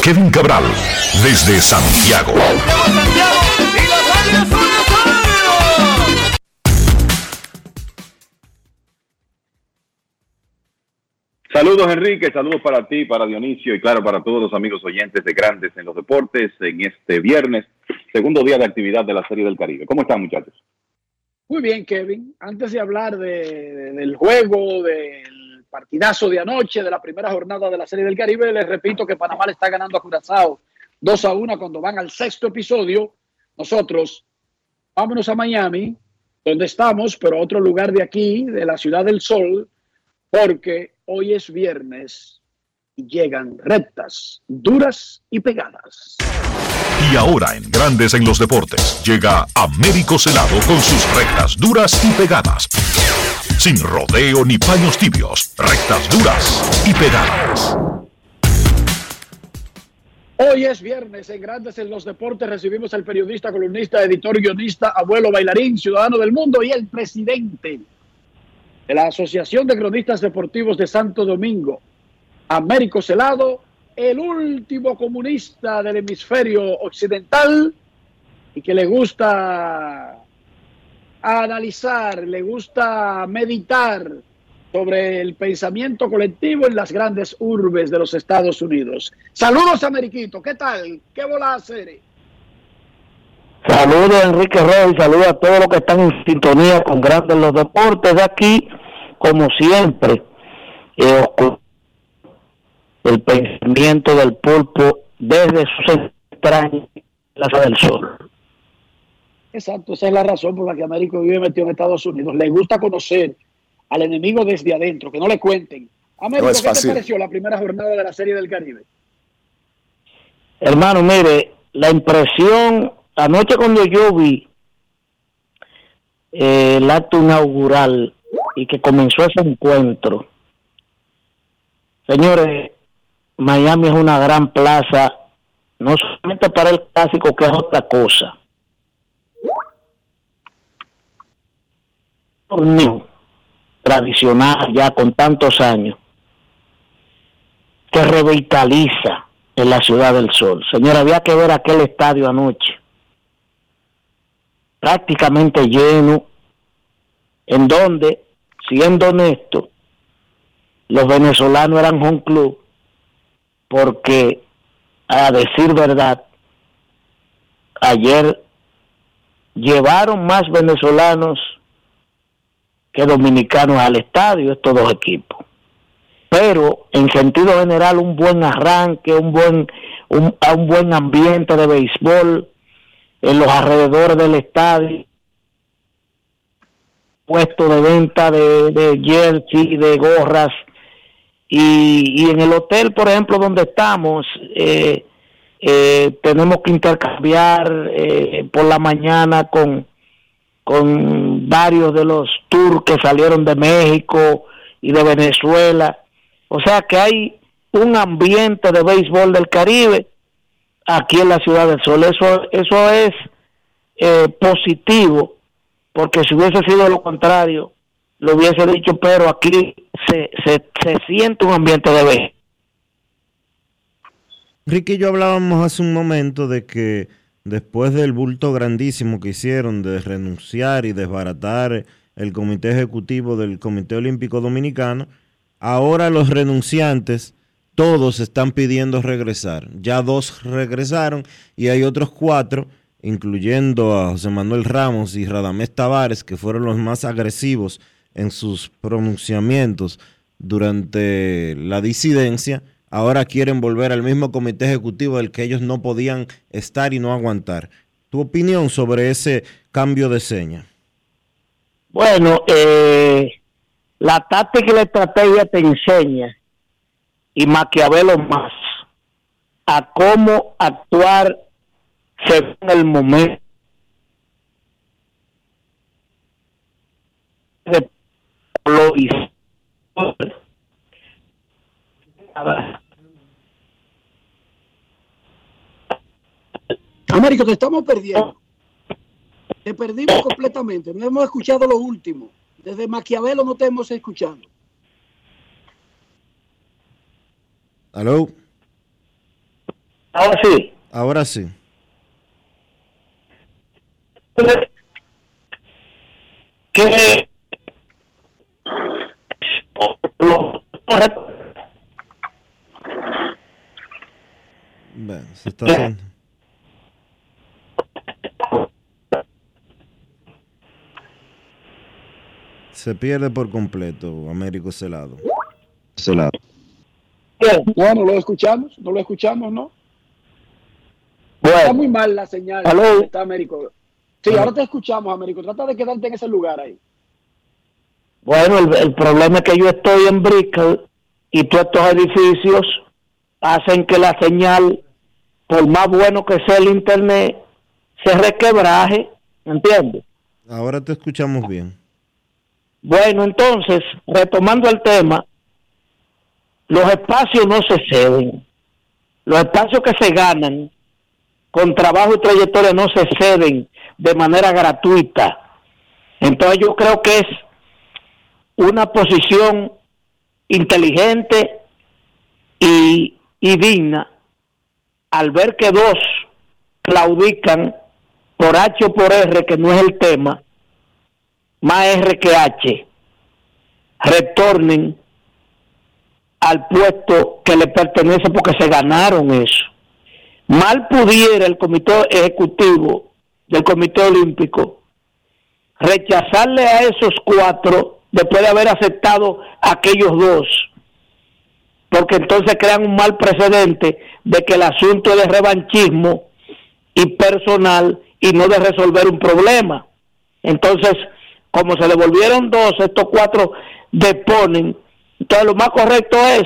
Kevin Cabral, desde Santiago. Saludos Enrique, saludos para ti, para Dionisio y claro para todos los amigos oyentes de Grandes en los Deportes en este viernes, segundo día de actividad de la Serie del Caribe. ¿Cómo están muchachos? Muy bien Kevin, antes de hablar del juego, del partidazo de anoche, de la primera jornada de la Serie del Caribe, les repito que Panamá le está ganando a Curazao 2 a 1 cuando van al sexto episodio. Nosotros vámonos a Miami, donde estamos, pero a otro lugar de aquí, de la Ciudad del Sol, porque hoy es viernes y llegan rectas, duras y pegadas. Y ahora en Grandes en los Deportes llega Américo Celado con sus rectas duras y pegadas. Sin rodeo ni paños tibios, rectas duras y pegadas. Hoy es viernes en Grandes en los Deportes. Recibimos al periodista, columnista, editor, guionista, abuelo, bailarín, ciudadano del mundo y el presidente de la Asociación de Cronistas Deportivos de Santo Domingo, Américo Celado, el último comunista del hemisferio occidental y que le gusta analizar, le gusta meditar sobre el pensamiento colectivo en las grandes urbes de los Estados Unidos. Saludos, Ameriquito, ¿qué tal? ¿Qué bola hacer? Saludos, Enrique Rey, saludos a todos los que están en sintonía con Grandes los Deportes de aquí como siempre, el pensamiento del pulpo desde sus extrañas Plaza del Sol. Exacto, esa es la razón por la que Américo vive metido en Estados Unidos. Le gusta conocer al enemigo desde adentro, que no le cuenten. Américo, ¿qué te pareció la primera jornada de la Serie del Caribe? Hermano, mire, la impresión, anoche cuando yo vi eh, el acto inaugural y que comenzó ese encuentro. Señores, Miami es una gran plaza no solamente para el clásico, que es otra cosa. Torneo tradicional ya con tantos años que revitaliza en la Ciudad del Sol. Señora, había que ver aquel estadio anoche, prácticamente lleno, en donde, siendo honesto, los venezolanos eran home club, porque, a decir verdad, ayer llevaron más venezolanos que dominicanos al estadio, estos dos equipos. Pero en sentido general un buen arranque, un buen un, un buen ambiente de béisbol en los alrededores del estadio, puesto de venta de, de jersey, de gorras. Y, y en el hotel, por ejemplo, donde estamos, eh, eh, tenemos que intercambiar eh, por la mañana con con varios de los tours que salieron de México y de Venezuela. O sea que hay un ambiente de béisbol del Caribe aquí en la Ciudad del Sol. Eso, eso es eh, positivo, porque si hubiese sido lo contrario, lo hubiese dicho, pero aquí se, se, se siente un ambiente de béisbol. Ricky y yo hablábamos hace un momento de que después del bulto grandísimo que hicieron de renunciar y desbaratar el comité ejecutivo del Comité Olímpico Dominicano, Ahora los renunciantes, todos están pidiendo regresar. Ya dos regresaron y hay otros cuatro, incluyendo a José Manuel Ramos y Radamés Tavares, que fueron los más agresivos en sus pronunciamientos durante la disidencia. Ahora quieren volver al mismo comité ejecutivo del que ellos no podían estar y no aguantar. ¿Tu opinión sobre ese cambio de seña? Bueno, eh, la táctica y la estrategia te enseña, y Maquiavelo más, a cómo actuar según el momento. Lo Américo, te estamos perdiendo. Te perdimos completamente. No hemos escuchado lo último. Desde Maquiavelo no te hemos escuchado. ¿Aló? Ahora sí. Ahora sí. ¿Qué? Bueno, se está haciendo. Se pierde por completo Américo Celado. Celado. Bueno, lo escuchamos, no lo escuchamos, ¿no? Está muy mal la señal. Está Américo. Sí, ahora te escuchamos, Américo. Trata de quedarte en ese lugar ahí. Bueno, el, problema es que yo estoy en Brickell y todos estos edificios hacen que la señal, por más bueno que sea el internet, se requebraje, ¿entiendes? Ahora te escuchamos bien. Bueno, entonces, retomando el tema, los espacios no se ceden. Los espacios que se ganan con trabajo y trayectoria no se ceden de manera gratuita. Entonces yo creo que es una posición inteligente y, y digna al ver que dos claudican por H o por R, que no es el tema, más R que H, retornen al puesto que le pertenece porque se ganaron eso. Mal pudiera el comité ejecutivo del comité olímpico rechazarle a esos cuatro después de haber aceptado a aquellos dos, porque entonces crean un mal precedente de que el asunto es de revanchismo y personal y no de resolver un problema. Entonces, como se le volvieron dos, estos cuatro deponen. Entonces lo más correcto es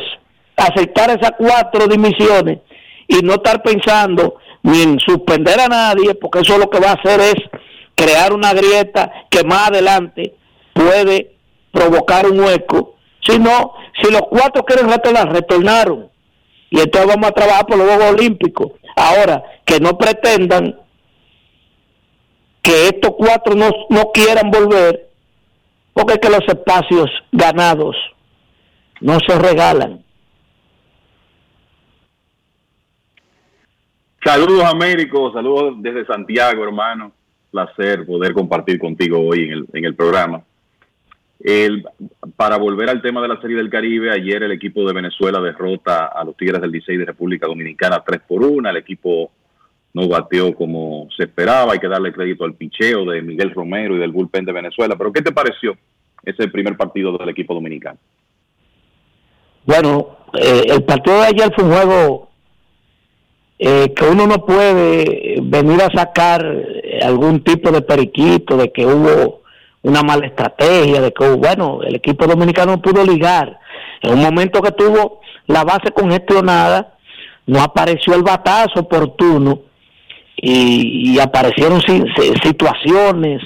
aceptar esas cuatro dimisiones y no estar pensando ni en suspender a nadie, porque eso lo que va a hacer es crear una grieta que más adelante puede provocar un hueco. sino si los cuatro quieren retornar, retornaron. Y entonces vamos a trabajar por los Juegos Olímpicos. Ahora, que no pretendan que estos cuatro no, no quieran volver, porque es que los espacios ganados no se regalan. Saludos Américo, saludos desde Santiago, hermano. Placer poder compartir contigo hoy en el, en el programa. Para volver al tema de la Serie del Caribe, ayer el equipo de Venezuela derrota a los Tigres del 16 de República Dominicana 3 por 1. El equipo no bateó como se esperaba. Hay que darle crédito al picheo de Miguel Romero y del bullpen de Venezuela. Pero ¿qué te pareció ese primer partido del equipo dominicano? Bueno, eh, el partido de ayer fue un juego eh, que uno no puede venir a sacar algún tipo de periquito de que hubo una mala estrategia, de que, bueno, el equipo dominicano pudo ligar. En un momento que tuvo la base congestionada, no apareció el batazo oportuno y, aparecieron situaciones.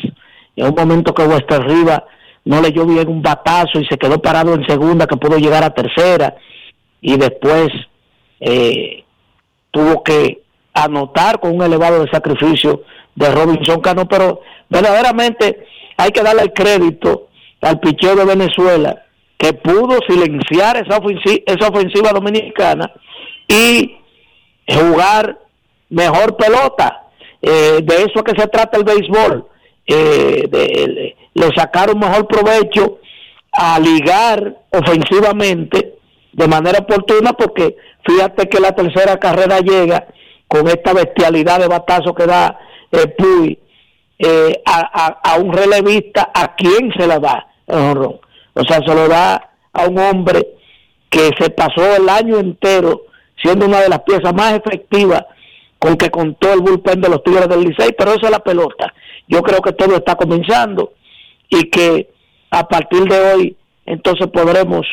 En un momento que Wester Riva no le dio bien un batazo y se quedó parado en segunda, que pudo llegar a tercera. Y después eh, tuvo que anotar con un elevado de sacrificio de Robinson Cano, pero verdaderamente hay que darle el crédito al picheo de Venezuela que pudo silenciar esa ofensiva, esa ofensiva dominicana y jugar mejor pelota. Eh, de eso que se trata el béisbol. Eh, le sacaron mejor provecho a ligar ofensivamente de manera oportuna porque fíjate que la tercera carrera llega con esta bestialidad de batazo que da eh, Puy eh, a, un relevista, ¿a quién se la da? O sea, se lo da a un hombre que se pasó el año entero siendo una de las piezas más efectivas con que contó el bullpen de los Tigres del Licey, pero esa es la pelota. Yo creo que todo está comenzando y que a partir de hoy entonces podremos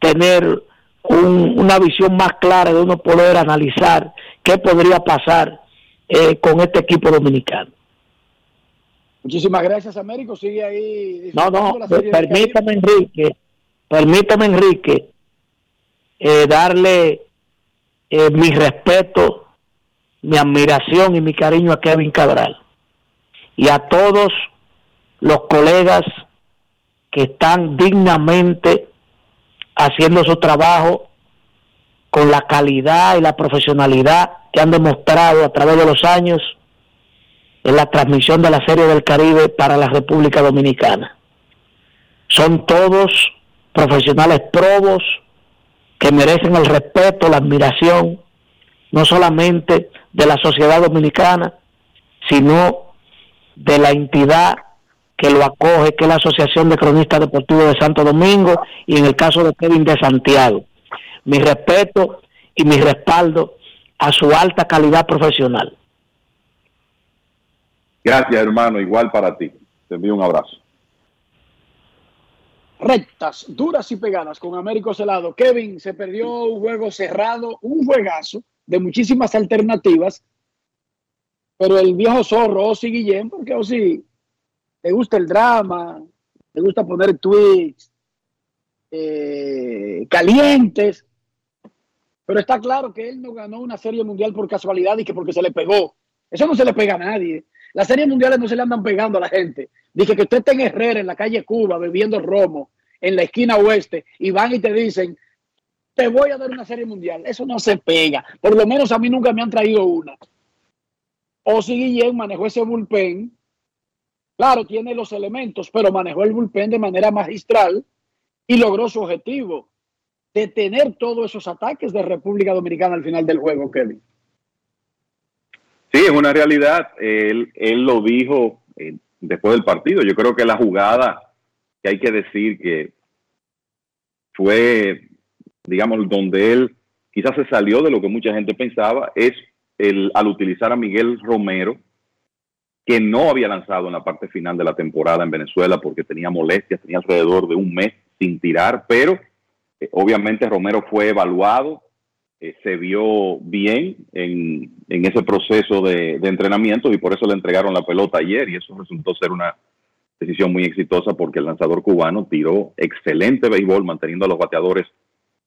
tener una visión más clara de uno poder analizar qué podría pasar eh, con este equipo dominicano. Muchísimas gracias, Américo. Sigue ahí. No, no, permítame, Enrique, permítame, Enrique, eh, darle eh, mi respeto, mi admiración y mi cariño a Kevin Cabral y a todos los colegas que están dignamente haciendo su trabajo con la calidad y la profesionalidad que han demostrado a través de los años en la transmisión de la Serie del Caribe para la República Dominicana. Son todos profesionales probos que merecen el respeto, la admiración, no solamente de la sociedad dominicana, sino de la entidad que lo acoge, que es la Asociación de Cronistas Deportivos de Santo Domingo, y en el caso de Kevin de Santiago. Mi respeto y mi respaldo a su alta calidad profesional. Gracias, hermano. Igual para ti. Te envío un abrazo. Rectas, duras y pegadas con Américo Celado. Kevin se perdió un juego cerrado, un juegazo de muchísimas alternativas. Pero el viejo zorro, Osi Guillén, porque Osi le gusta el drama, le gusta poner tweets eh, calientes, pero está claro que él no ganó una serie mundial por casualidad y que porque se le pegó. Eso no se le pega a nadie. Las series mundiales no se le andan pegando a la gente. Dice que usted está en Herrera, en la calle Cuba, bebiendo romo, en la esquina oeste, y van y te dicen, te voy a dar una serie mundial. Eso no se pega. Por lo menos a mí nunca me han traído una. O si Guillén manejó ese bullpen Claro, tiene los elementos, pero manejó el bullpen de manera magistral y logró su objetivo, detener todos esos ataques de República Dominicana al final del juego, Kevin. Sí, es una realidad. Él, él lo dijo eh, después del partido. Yo creo que la jugada que hay que decir que fue, digamos, donde él quizás se salió de lo que mucha gente pensaba, es el, al utilizar a Miguel Romero que no había lanzado en la parte final de la temporada en Venezuela porque tenía molestias, tenía alrededor de un mes sin tirar, pero eh, obviamente Romero fue evaluado, eh, se vio bien en, ese proceso de, entrenamiento y por eso le entregaron la pelota ayer y eso resultó ser una decisión muy exitosa porque el lanzador cubano tiró excelente béisbol manteniendo a los bateadores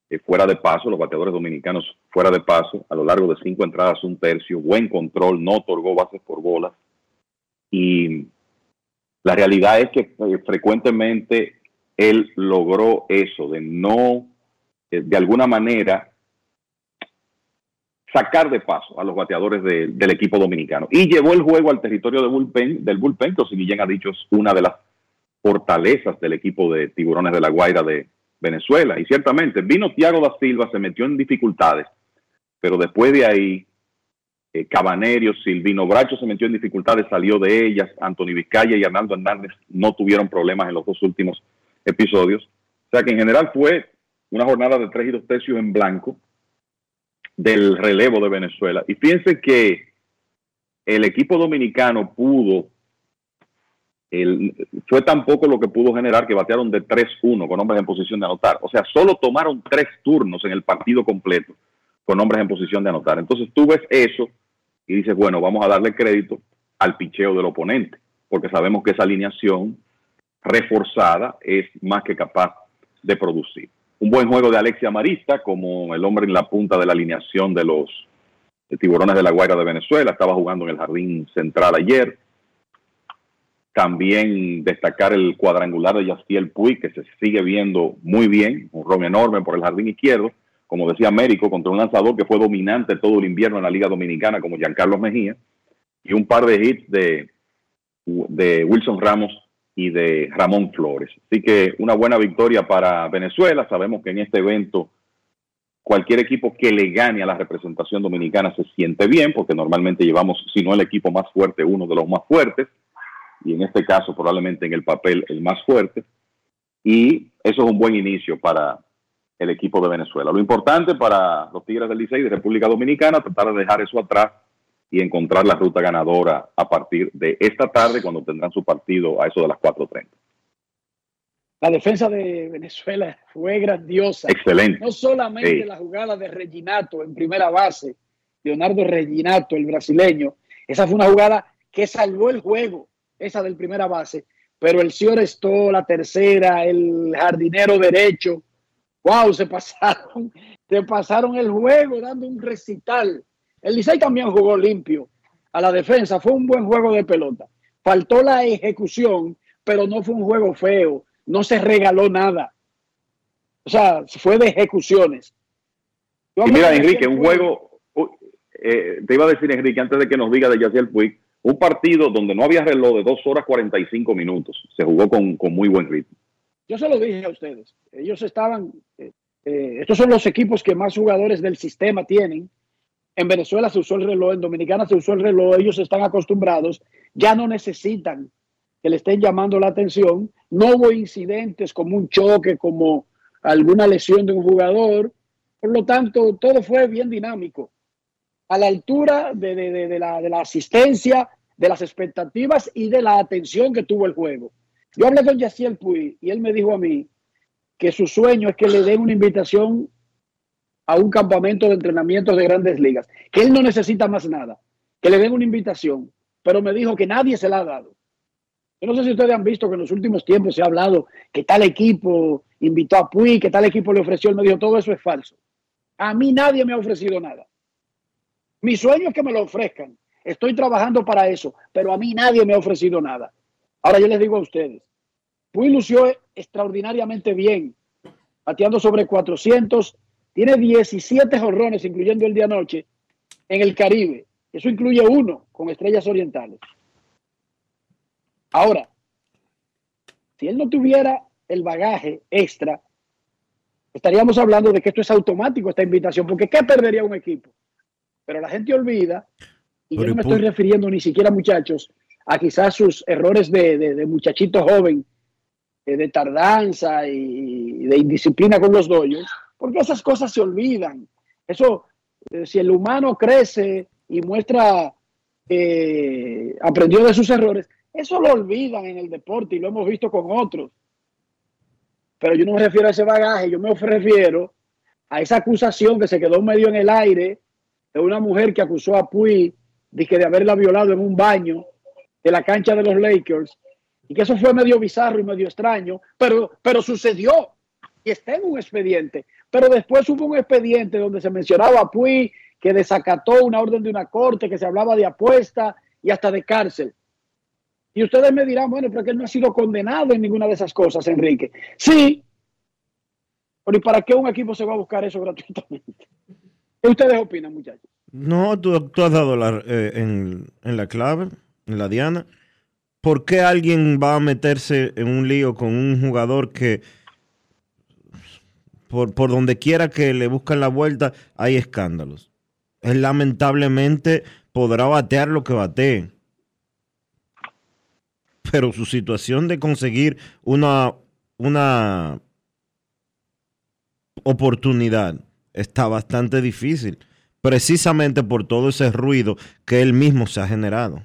eh, fuera de paso, los bateadores dominicanos fuera de paso, a lo largo de cinco entradas, un tercio, buen control, no otorgó bases por bolas. Y la realidad es que eh, frecuentemente él logró eso, de no, eh, de alguna manera, sacar de paso a los bateadores del equipo dominicano. Y llevó el juego al territorio de bullpen, del bullpen, que Guillén ha dicho es una de las fortalezas del equipo de Tiburones de la Guaira de Venezuela. Y ciertamente, vino Tiago da Silva, se metió en dificultades, pero después de ahí, eh, Cabanerio, Silvino Bracho se metió en dificultades, salió de ellas, Anthony Vizcaya y Arnaldo Hernández no tuvieron problemas en los dos últimos episodios. O sea que en general fue una jornada de tres y dos tercios en blanco del relevo de Venezuela. Y fíjense que el equipo dominicano pudo fue tan poco lo que pudo generar que batearon de 3-1 con hombres en posición de anotar. O sea, solo tomaron tres turnos en el partido completo con hombres en posición de anotar. Entonces tú ves eso y dices, bueno, vamos a darle crédito al picheo del oponente, porque sabemos que esa alineación reforzada es más que capaz de producir. Un buen juego de Alexia Marista como el hombre en la punta de la alineación de los tiburones de la Guaira de Venezuela. Estaba jugando en el jardín central ayer también destacar el cuadrangular de Yastiel Puy, que se sigue viendo muy bien, un ron enorme por el jardín izquierdo, como decía Américo, contra un lanzador que fue dominante todo el invierno en la Liga Dominicana, como Giancarlo Mejía, y un par de hits de, de Wilson Ramos y de Ramón Flores. Así que una buena victoria para Venezuela. Sabemos que en este evento cualquier equipo que le gane a la representación dominicana se siente bien, porque normalmente llevamos, si no el equipo más fuerte, uno de los más fuertes y en este caso probablemente en el papel el más fuerte. Y eso es un buen inicio para el equipo de Venezuela. Lo importante para los Tigres del Licey de República Dominicana, tratar de dejar eso atrás y encontrar la ruta ganadora a partir de esta tarde cuando tendrán su partido a eso de las 4.30. La defensa de Venezuela fue grandiosa. Excelente. No solamente la jugada de Reginato en primera base, Leonardo Reginato, el brasileño, esa fue una jugada que salvó el juego esa del primera base, pero el señor Esto, la tercera, el jardinero derecho, wow, se pasaron, se pasaron el juego dando un recital. El Licey también jugó limpio a la defensa, fue un buen juego de pelota. Faltó la ejecución, pero no fue un juego feo, no se regaló nada. O sea, fue de ejecuciones. y mira, Enrique, un juego, eh, te iba a decir, Enrique, antes de que nos diga de Yaciel Puig, un partido donde no había reloj de dos horas 45 minutos. Se jugó con, muy buen ritmo. Yo se lo dije a ustedes. Ellos estaban, eh, eh, estos son los equipos que más jugadores del sistema tienen. En Venezuela se usó el reloj, en Dominicana se usó el reloj, ellos están acostumbrados, ya no necesitan que le estén llamando la atención. No hubo incidentes como un choque, como alguna lesión de un jugador. Por lo tanto, todo fue bien dinámico a la altura de, la, asistencia, de las expectativas y de la atención que tuvo el juego. Yo hablé con Yaciel Puy y él me dijo a mí que su sueño es que le den una invitación a un campamento de entrenamiento de grandes ligas, que él no necesita más nada, que le den una invitación, pero me dijo que nadie se la ha dado. Yo no sé si ustedes han visto que en los últimos tiempos se ha hablado que tal equipo invitó a Puy, que tal equipo le ofreció, él me dijo, todo eso es falso. A mí nadie me ha ofrecido nada. Mi sueño es que me lo ofrezcan. Estoy trabajando para eso, pero a mí nadie me ha ofrecido nada. Ahora yo les digo a ustedes, Puy lució extraordinariamente bien, bateando sobre 400, tiene 17 jorrones, incluyendo el de anoche, en el Caribe. Eso incluye uno con estrellas orientales. Ahora, si él no tuviera el bagaje extra, estaríamos hablando de que esto es automático, esta invitación, porque ¿qué perdería un equipo? Pero la gente olvida, y yo no me estoy refiriendo ni siquiera, muchachos, a quizás sus errores de, muchachito joven, eh, de tardanza y de indisciplina con los doyos, porque esas cosas se olvidan. Eso, eh, si el humano crece y muestra que aprendió de sus errores, eso lo olvidan en el deporte y lo hemos visto con otros. Pero yo no me refiero a ese bagaje, yo me refiero a esa acusación que se quedó medio en el aire de una mujer que acusó a Puy de, que de haberla violado en un baño de la cancha de los Lakers y que eso fue medio bizarro y medio extraño, pero, pero sucedió y está en un expediente. Pero después hubo un expediente donde se mencionaba a Puy que desacató una orden de una corte, que se hablaba de apuesta y hasta de cárcel. Y ustedes me dirán, bueno, pero que él no ha sido condenado en ninguna de esas cosas, Enrique. Sí, pero ¿y para qué un equipo se va a buscar eso gratuitamente? ¿Qué ustedes opinan, muchachos? No, tú, has dado la, eh, en, en la clave, en la diana. ¿Por qué alguien va a meterse en un lío con un jugador que por, por donde quiera que le buscan la vuelta hay escándalos? Él lamentablemente podrá batear lo que batee. Pero su situación de conseguir una, una oportunidad está bastante difícil, precisamente por todo ese ruido que él mismo se ha generado.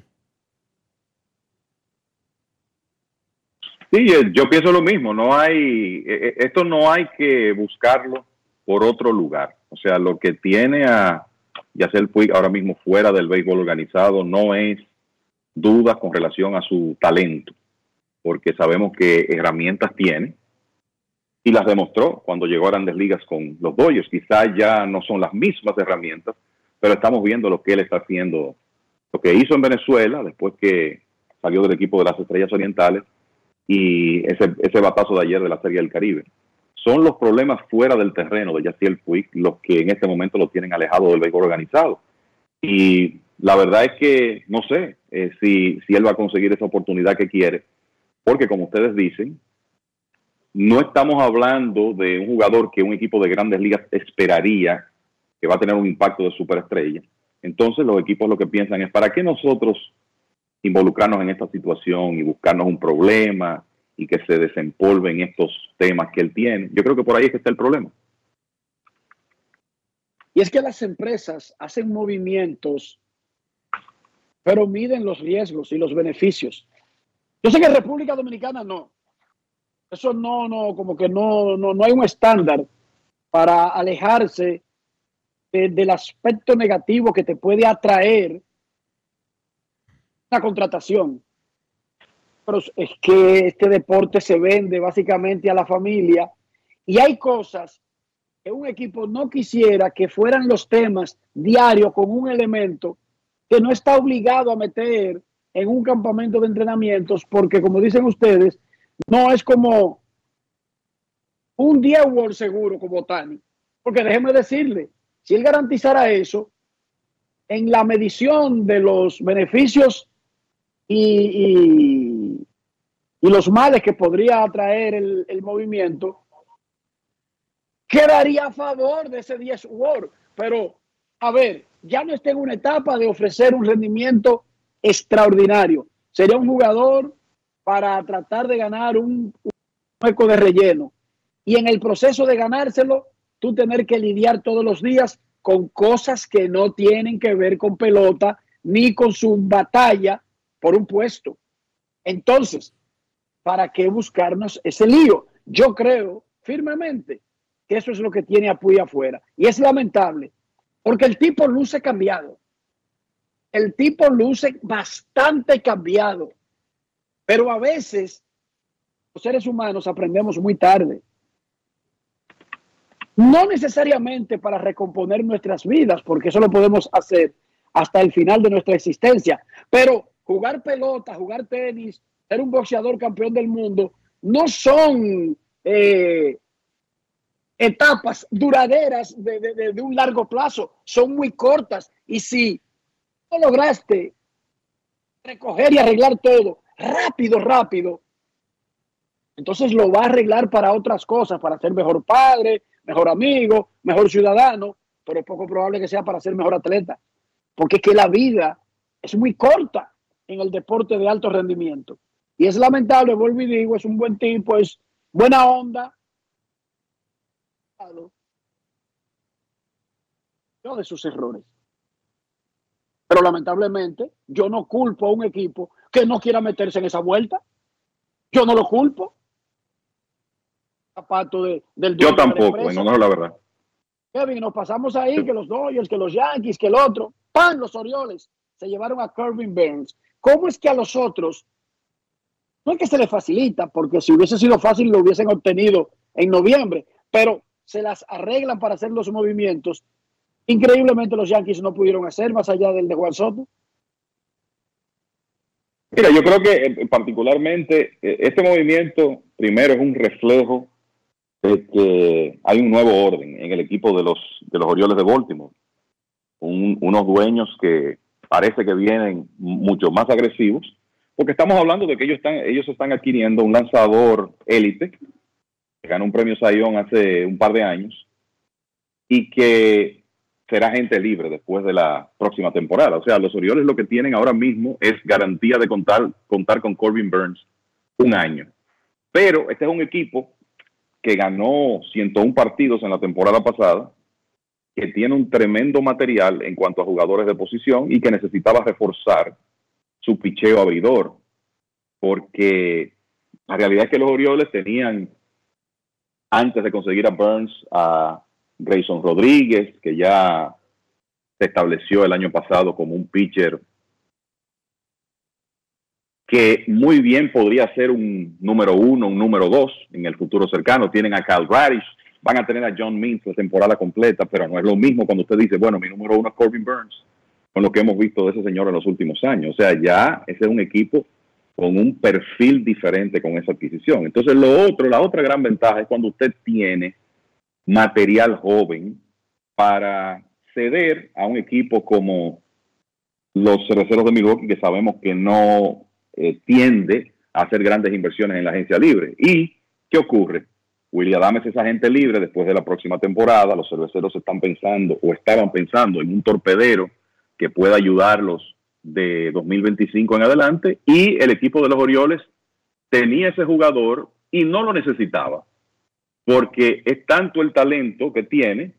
Sí, eh, yo pienso lo mismo, no hay, eh, eh, esto no hay que buscarlo por otro lugar. O sea, lo que tiene a Yacel Puig ahora mismo fuera del béisbol organizado no es dudas con relación a su talento, porque sabemos que herramientas tiene y las demostró cuando llegó a grandes ligas con los Dodgers. Quizás ya no son las mismas herramientas, pero estamos viendo lo que él está haciendo, lo que hizo en Venezuela después que salió del equipo de las Estrellas Orientales y ese, ese batazo de ayer de la Serie del Caribe. Son los problemas fuera del terreno de Yaciel Puig los que en este momento lo tienen alejado del béisbol organizado. Y la verdad es que no sé eh, si, si él va a conseguir esa oportunidad que quiere, porque como ustedes dicen, no estamos hablando de un jugador que un equipo de grandes ligas esperaría que va a tener un impacto de superestrella. Entonces los equipos lo que piensan es, ¿para qué nosotros involucrarnos en esta situación y buscarnos un problema y que se desempolven estos temas que él tiene. Yo creo que por ahí es que está el problema. Y es que las empresas hacen movimientos, pero miden los riesgos y los beneficios. Yo sé que en República Dominicana no. Eso no, no, como que no, no, no hay un estándar para alejarse del aspecto negativo que te puede atraer contratación. Pero es que este deporte se vende básicamente a la familia y hay cosas que un equipo no quisiera que fueran los temas diarios con un elemento que no está obligado a meter en un campamento de entrenamientos porque como dicen ustedes, no es como un día World seguro como Tani. Porque déjeme decirle, si él garantizara eso, en la medición de los beneficios y, y, los males que podría atraer el, el, movimiento, quedaría a favor de ese 10 World. Pero, a ver, ya no está en una etapa de ofrecer un rendimiento extraordinario. Sería un jugador para tratar de ganar un, un hueco de relleno. Y en el proceso de ganárselo, tú tener que lidiar todos los días con cosas que no tienen que ver con pelota ni con su batalla por un puesto. Entonces, ¿para qué buscarnos ese lío? Yo creo firmemente que eso es lo que tiene a afuera. Y es lamentable, porque el tipo luce cambiado. El tipo luce bastante cambiado. Pero a veces los seres humanos aprendemos muy tarde. No necesariamente para recomponer nuestras vidas, porque eso lo podemos hacer hasta el final de nuestra existencia, pero jugar pelota, jugar tenis, ser un boxeador campeón del mundo, no son eh, etapas duraderas de, un largo plazo, son muy cortas. Y si no lograste recoger y arreglar todo rápido, rápido, entonces lo va a arreglar para otras cosas, para ser mejor padre, mejor amigo, mejor ciudadano, pero es poco probable que sea para ser mejor atleta, porque es que la vida es muy corta en el deporte de alto rendimiento. Y es lamentable, vuelvo y digo, es un buen tipo, es buena onda. No de sus errores. Pero lamentablemente, yo no culpo a un equipo que no quiera meterse en esa vuelta. Yo no lo culpo. Zapato de, del yo tampoco, no, no, la verdad. Kevin, nos pasamos ahí, que los Dodgers, que los Yankees, que el otro. ¡Pan! Los Orioles se llevaron a Kirby Burns. ¿Cómo es que a los otros no es que se les facilita, porque si hubiese sido fácil lo hubiesen obtenido en noviembre, pero se las arreglan para hacer los movimientos. Increíblemente los Yankees no pudieron hacer más allá del de Juan Soto. Mira, yo creo que eh, particularmente eh, este movimiento primero es un reflejo de que hay un nuevo orden en el equipo de los de los Orioles de Baltimore. unos dueños que parece que vienen mucho más agresivos, porque estamos hablando de que ellos están ellos están adquiriendo un lanzador élite que ganó un premio Sayón hace un par de años y que será gente libre después de la próxima temporada. O sea, los Orioles lo que tienen ahora mismo es garantía de contar, contar con Corbin Burns un año. Pero este es un equipo que ganó 101 partidos en la temporada pasada, que tiene un tremendo material en cuanto a jugadores de posición y que necesitaba reforzar su picheo abridor, porque la realidad es que los Orioles tenían, antes de conseguir a Burns, a Grayson Rodríguez, que ya se estableció el año pasado como un pitcher que muy bien podría ser un número uno, un número dos en el futuro cercano. Tienen a Cal Radish, van a tener a John Means la temporada completa, pero no es lo mismo cuando usted dice, bueno, mi número uno es Corbin Burns, con lo que hemos visto de ese señor en los últimos años. O sea, ya ese es un equipo con un perfil diferente con esa adquisición. Entonces, lo otro, la otra gran ventaja es cuando usted tiene material joven para ceder a un equipo como los cerveceros de Milwaukee, que sabemos que no eh, tiende a hacer grandes inversiones en la agencia libre. ¿Y qué ocurre? William Adams es agente libre después de la próxima temporada. Los cerveceros están pensando o estaban pensando en un torpedero que pueda ayudarlos de 2025 en adelante. Y el equipo de los Orioles tenía ese jugador y no lo necesitaba porque es tanto el talento que tiene,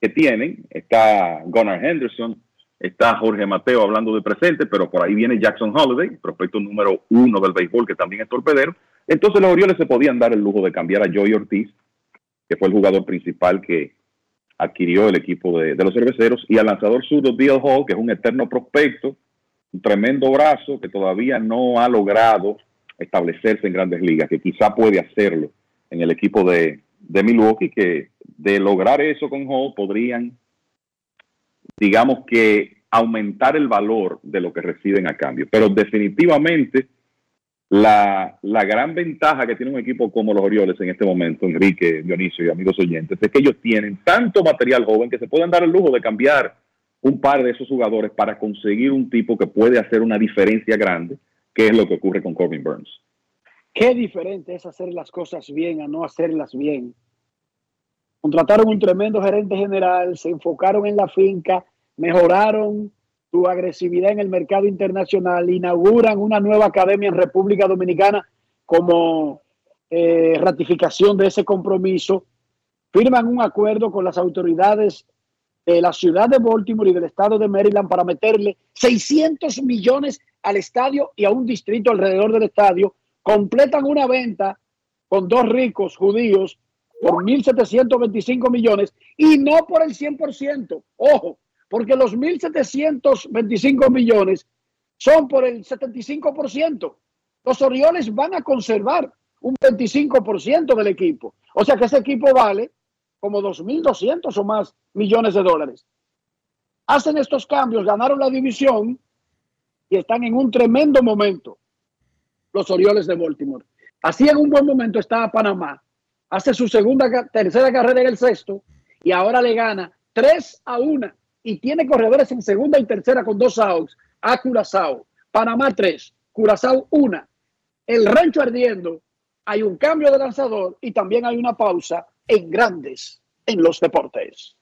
que tienen, está Gunnar Henderson, está Jorge Mateo hablando de presente, pero por ahí viene Jackson Holiday, prospecto número uno del béisbol, que también es torpedero. Entonces los Orioles se podían dar el lujo de cambiar a Joey Ortiz, que fue el jugador principal que adquirió el equipo de, los cerveceros, y al lanzador zurdo Bill Hall, que es un eterno prospecto, un tremendo brazo que todavía no ha logrado establecerse en grandes ligas, que quizá puede hacerlo en el equipo de, Milwaukee, que de lograr eso con Hall podrían, digamos que, aumentar el valor de lo que reciben a cambio. Pero definitivamente la, la, gran ventaja que tiene un equipo como los Orioles en este momento, Enrique, Dionisio y amigos oyentes, es que ellos tienen tanto material joven que se pueden dar el lujo de cambiar un par de esos jugadores para conseguir un tipo que puede hacer una diferencia grande, que es lo que ocurre con Corbin Burns. Qué diferente es hacer las cosas bien a no hacerlas bien. Contrataron un tremendo gerente general, se enfocaron en la finca, mejoraron su agresividad en el mercado internacional, inauguran una nueva academia en República Dominicana como eh, ratificación de ese compromiso, firman un acuerdo con las autoridades de la ciudad de Baltimore y del estado de Maryland para meterle 600 millones al estadio y a un distrito alrededor del estadio completan una venta con dos ricos judíos por 1.725 millones y no por el 100%. Ojo, porque los 1.725 millones son por el 75%. Los Orioles van a conservar un 25% del equipo. O sea que ese equipo vale como 2.200 o más millones de dólares. Hacen estos cambios, ganaron la división y están en un tremendo momento los Orioles de Baltimore. Así en un buen momento estaba Panamá. Hace su segunda, tercera carrera en el sexto y ahora le gana 3 a 1 y tiene corredores en segunda y tercera con dos outs a Curazao. Panamá 3, Curazao 1. El rancho ardiendo. Hay un cambio de lanzador y también hay una pausa en grandes en los deportes.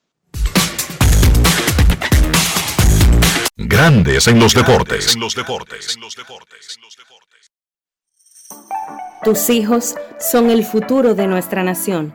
Grandes en los deportes. En los deportes. Tus hijos son el futuro de nuestra nación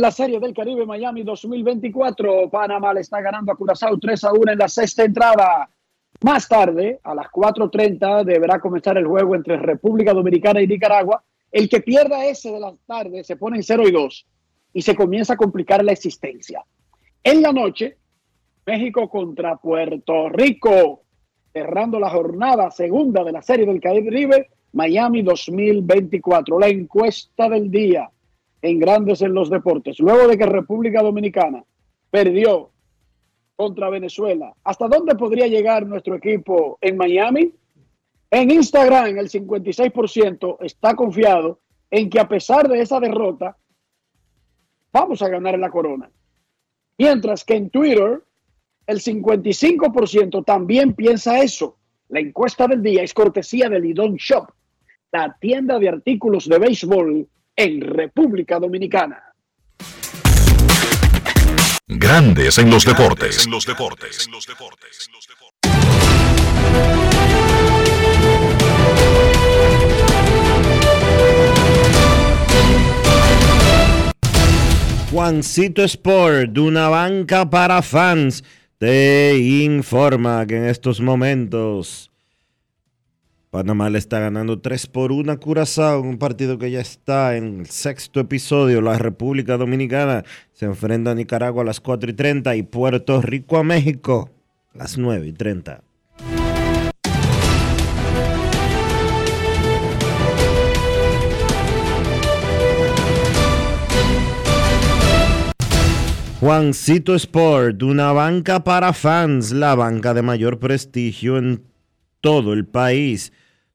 la Serie del Caribe Miami 2024, Panamá le está ganando a Curazao 3 a 1 en la sexta entrada. Más tarde, a las 4.30, deberá comenzar el juego entre República Dominicana y Nicaragua. El que pierda ese de la tarde se pone en 0 y 2 y se comienza a complicar la existencia. En la noche, México contra Puerto Rico, cerrando la jornada segunda de la Serie del Caribe Miami 2024. La encuesta del día en Grandes en los Deportes. Luego de que República Dominicana perdió contra Venezuela, ¿hasta dónde podría llegar nuestro equipo en Miami? En Instagram, el 56% está confiado en que a pesar de esa derrota, vamos a ganar la corona. Mientras que en Twitter, el 55% también piensa eso. La encuesta del día es cortesía de Lidon Shop, la tienda de artículos de béisbol en República Dominicana. Grandes en los deportes. Juancito Sport, de una banca para fans, te informa que en estos momentos Panamá le está ganando 3 por 1 a Curazao en un partido que ya está en el sexto episodio. La República Dominicana se enfrenta a Nicaragua a las 4 y 30 y Puerto Rico a México a las 9 y 30. Juancito Sport, una banca para fans, la banca de mayor prestigio en todo el país,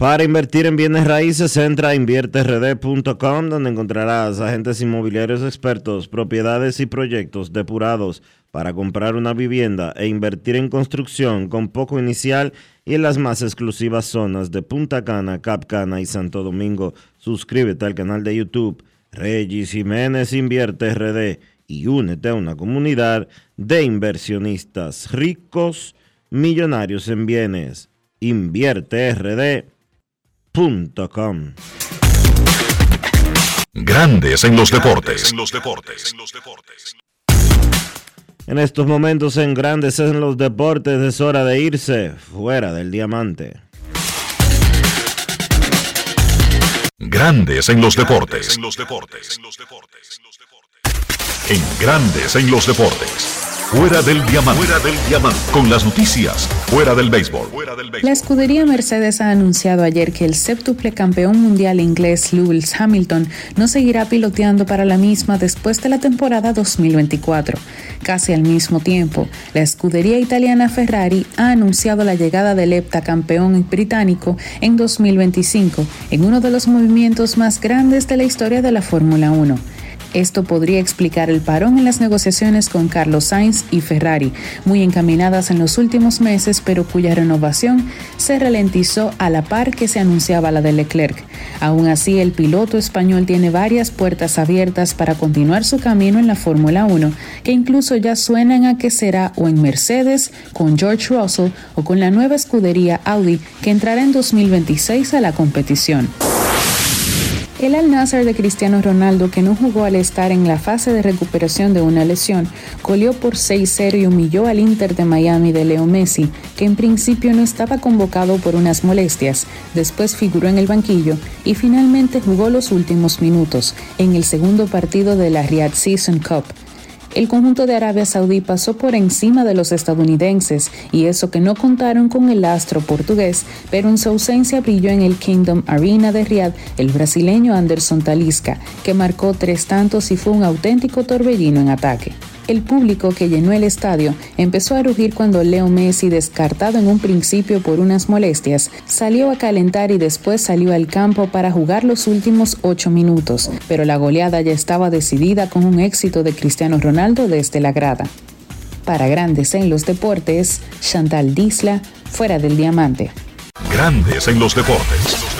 Para invertir en bienes raíces, entra a invierterd.com, donde encontrarás agentes inmobiliarios expertos, propiedades y proyectos depurados para comprar una vivienda e invertir en construcción con poco inicial y en las más exclusivas zonas de Punta Cana, Capcana y Santo Domingo. Suscríbete al canal de YouTube Regis Jiménez Invierte RD y únete a una comunidad de inversionistas ricos, millonarios en bienes. Grandes en los deportes. En estos momentos en Grandes en los deportes es hora de irse fuera del diamante. Grandes en los deportes. En Grandes en los deportes. Fuera del diamante. Fuera del diamante. Con las noticias. Fuera del béisbol. La escudería Mercedes ha anunciado ayer que el séptuple campeón mundial inglés Lewis Hamilton no seguirá piloteando para la misma después de la temporada 2024. Casi al mismo tiempo, la escudería italiana Ferrari ha anunciado la llegada del heptacampeón británico en 2025 en uno de los movimientos más grandes de la historia de la Fórmula 1. Esto podría explicar el parón en las negociaciones con Carlos Sainz y Ferrari, muy encaminadas en los últimos meses, pero cuya renovación se ralentizó a la par que se anunciaba la de Leclerc. Aún así, el piloto español tiene varias puertas abiertas para continuar su camino en la Fórmula 1, que incluso ya suenan a que será o en Mercedes, con George Russell o con la nueva escudería Audi, que entrará en 2026 a la competición. El Al Nasser de Cristiano Ronaldo, que no jugó al estar en la fase de recuperación de una lesión, goleó por 6-0 y humilló al Inter de Miami de Leo Messi, que en principio no estaba convocado por unas molestias, después figuró en el banquillo y finalmente jugó los últimos minutos en el segundo partido de la Riyadh Season Cup el conjunto de Arabia Saudí pasó por encima de los estadounidenses y eso que no contaron con el astro portugués, pero en su ausencia brilló en el Kingdom Arena de Riyadh el brasileño Anderson Talisca, que marcó tres tantos y fue un auténtico torbellino en ataque. El público que llenó el estadio empezó a rugir cuando Leo Messi, descartado en un principio por unas molestias, salió a calentar y después salió al campo para jugar los últimos ocho minutos, pero la goleada ya estaba decidida con un éxito de Cristiano Ronaldo desde la grada. Para Grandes en los Deportes, Chantal Disla, fuera del diamante. Grandes en los deportes.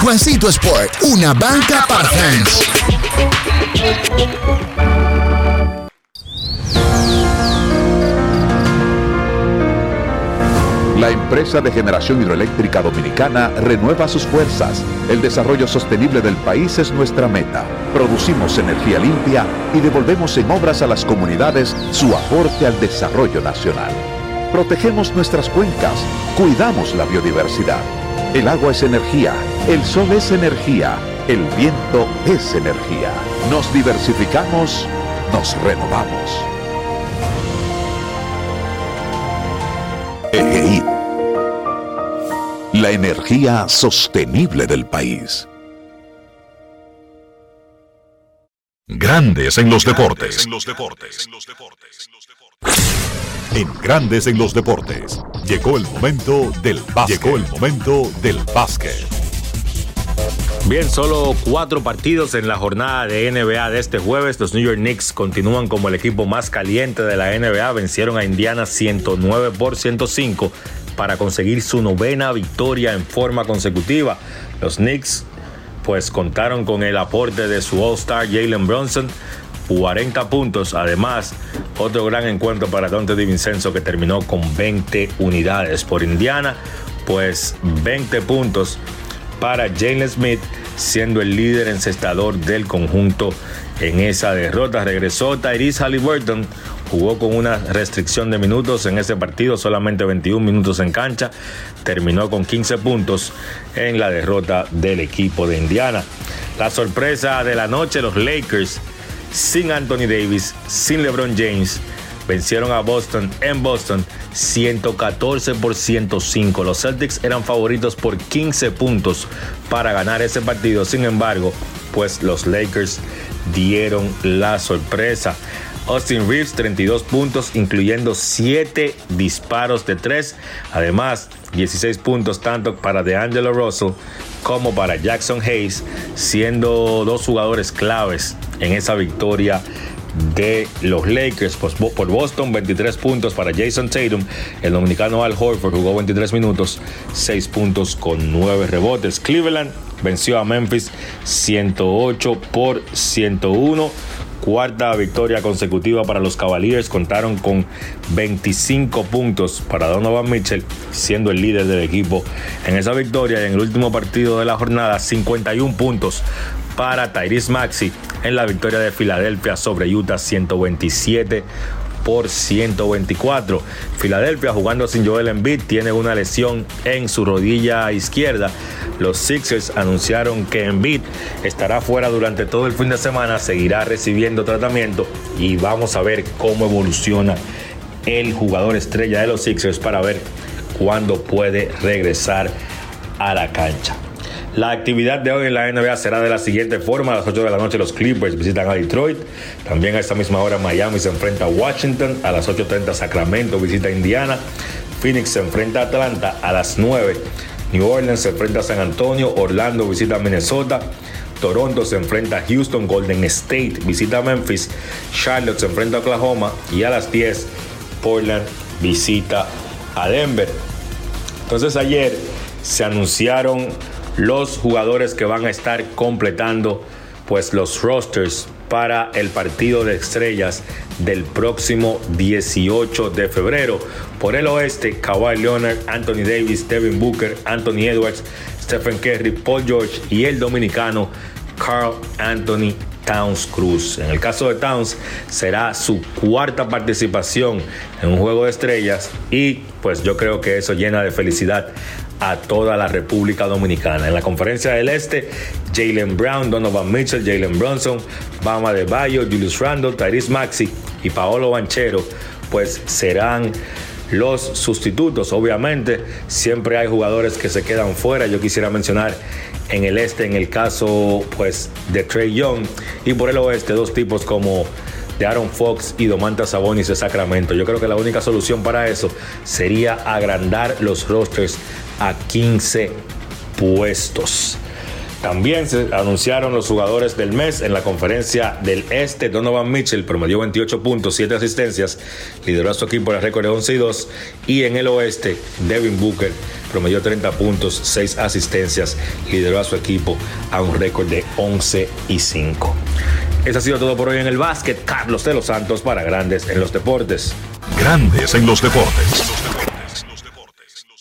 Juancito Sport, una banca para fans. La empresa de generación hidroeléctrica dominicana renueva sus fuerzas. El desarrollo sostenible del país es nuestra meta. Producimos energía limpia y devolvemos en obras a las comunidades su aporte al desarrollo nacional. Protegemos nuestras cuencas, cuidamos la biodiversidad. El agua es energía, el sol es energía, el viento es energía. Nos diversificamos, nos renovamos. EGI. La energía sostenible del país. Grandes en los deportes. En Grandes en los deportes. Llegó el momento del básquet. Llegó el momento del básquet. Bien, solo cuatro partidos en la jornada de NBA de este jueves. Los New York Knicks continúan como el equipo más caliente de la NBA. Vencieron a Indiana 109 por 105 para conseguir su novena victoria en forma consecutiva. Los Knicks pues contaron con el aporte de su All-Star Jalen Brunson 40 puntos. Además, otro gran encuentro para Dante DiVincenzo que terminó con 20 unidades por Indiana. Pues 20 puntos para Jalen Smith, siendo el líder encestador del conjunto en esa derrota. Regresó Tyrese Halliburton, jugó con una restricción de minutos en ese partido, solamente 21 minutos en cancha. Terminó con 15 puntos en la derrota del equipo de Indiana. La sorpresa de la noche, los Lakers sin Anthony Davis, sin LeBron James, vencieron a Boston en Boston 114 por 105. Los Celtics eran favoritos por 15 puntos para ganar ese partido. Sin embargo, pues los Lakers dieron la sorpresa. Austin Reeves 32 puntos, incluyendo 7 disparos de 3. Además, 16 puntos tanto para DeAngelo Russell como para Jackson Hayes, siendo dos jugadores claves en esa victoria de los Lakers por Boston, 23 puntos para Jason Tatum. El dominicano Al Horford jugó 23 minutos, 6 puntos con 9 rebotes. Cleveland venció a Memphis 108 por 101 cuarta victoria consecutiva para los Cavaliers. Contaron con 25 puntos para Donovan Mitchell, siendo el líder del equipo en esa victoria. Y en el último partido de la jornada, 51 puntos para Tyrese Maxi en la victoria de Filadelfia sobre Utah 127 por 124. Filadelfia jugando sin Joel Embiid tiene una lesión en su rodilla izquierda. Los Sixers anunciaron que Embiid estará fuera durante todo el fin de semana, seguirá recibiendo tratamiento y vamos a ver cómo evoluciona el jugador estrella de los Sixers para ver cuándo puede regresar a la cancha. La actividad de hoy en la NBA será de la siguiente forma. A las 8 de la noche los Clippers visitan a Detroit. También a esa misma hora Miami se enfrenta a Washington. A las 8.30 Sacramento visita a Indiana. Phoenix se enfrenta a Atlanta. A las 9 New Orleans se enfrenta a San Antonio. Orlando visita a Minnesota. Toronto se enfrenta a Houston. Golden State visita a Memphis. Charlotte se enfrenta a Oklahoma. Y a las 10 Portland visita a Denver. Entonces ayer se anunciaron los jugadores que van a estar completando pues los rosters para el partido de estrellas del próximo 18 de febrero. Por el oeste, Kawhi Leonard, Anthony Davis, Devin Booker, Anthony Edwards, Stephen Curry, Paul George y el dominicano Carl Anthony Towns Cruz. En el caso de Towns, será su cuarta participación en un juego de estrellas y pues yo creo que eso llena de felicidad a toda la República Dominicana. En la conferencia del Este, Jalen Brown, Donovan Mitchell, Jalen Bronson, Bama de Bayo, Julius Randle, Tyrese Maxi y Paolo Banchero, pues serán los sustitutos. Obviamente, siempre hay jugadores que se quedan fuera. Yo quisiera mencionar en el este, en el caso pues de Trey Young, y por el oeste, dos tipos como de Aaron Fox y Domantas Sabonis de Sacramento. Yo creo que la única solución para eso sería agrandar los rosters a 15 puestos. También se anunciaron los jugadores del mes en la conferencia del Este. Donovan Mitchell promedió 28 puntos, 7 asistencias, lideró a su equipo en el récord de 11 y 2. Y en el Oeste, Devin Booker promedió 30 puntos, 6 asistencias, lideró a su equipo a un récord de 11 y 5. Eso ha sido todo por hoy en el básquet. Carlos de los Santos para Grandes en los Deportes. Grandes en los Deportes.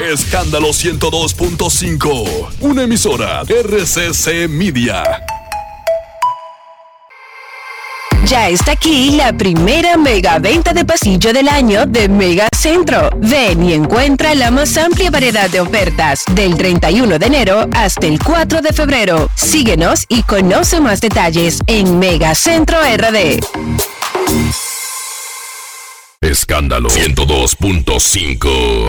Escándalo 102.5. Una emisora RCC Media. Ya está aquí la primera mega venta de pasillo del año de Mega Centro. Ven y encuentra la más amplia variedad de ofertas del 31 de enero hasta el 4 de febrero. Síguenos y conoce más detalles en Mega Centro RD. Escándalo 102.5.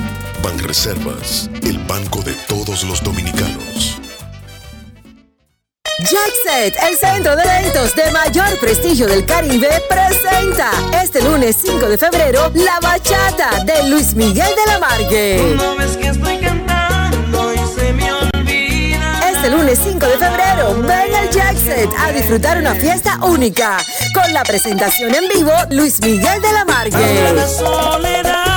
Banreservas, el banco de todos los dominicanos. Jackset, el centro de eventos de mayor prestigio del Caribe, presenta este lunes 5 de febrero la bachata de Luis Miguel de la Margue. Este lunes 5 de febrero, ven al Jackset a disfrutar una fiesta única con la presentación en vivo Luis Miguel de la Margue.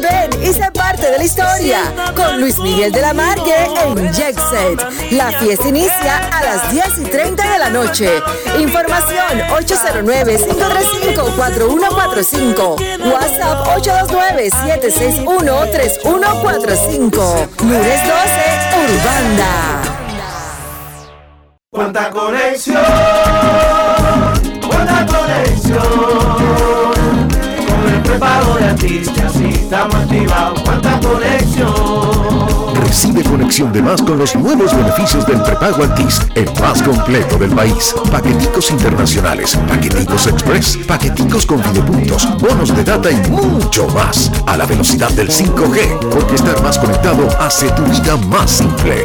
Ven y sé parte de la historia con Luis Miguel de la Margue en Jackset. La fiesta inicia a las 10 y 30 de la noche. Información 809-535-4145. WhatsApp 829-761-3145. Lunes 12, Urbanda. Cuánta conexión, cuánta conexión. Con el prepago de artista, estamos activados. Cuánta conexión. Recibe conexión de más con los nuevos beneficios del prepago Altis, el más completo del país. Paqueticos internacionales, paqueticos express, paqueticos con videopuntos, bonos de data y mucho más. A la velocidad del 5G, porque estar más conectado hace tu vida más simple.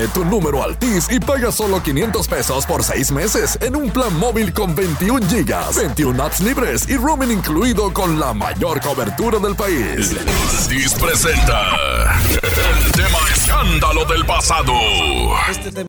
Trae tu número Altis y paga solo 500 pesos por 6 meses en un plan móvil con 21 gigas, 21 apps libres y roaming incluido con la mayor cobertura del país. Altis presenta el tema escándalo del pasado.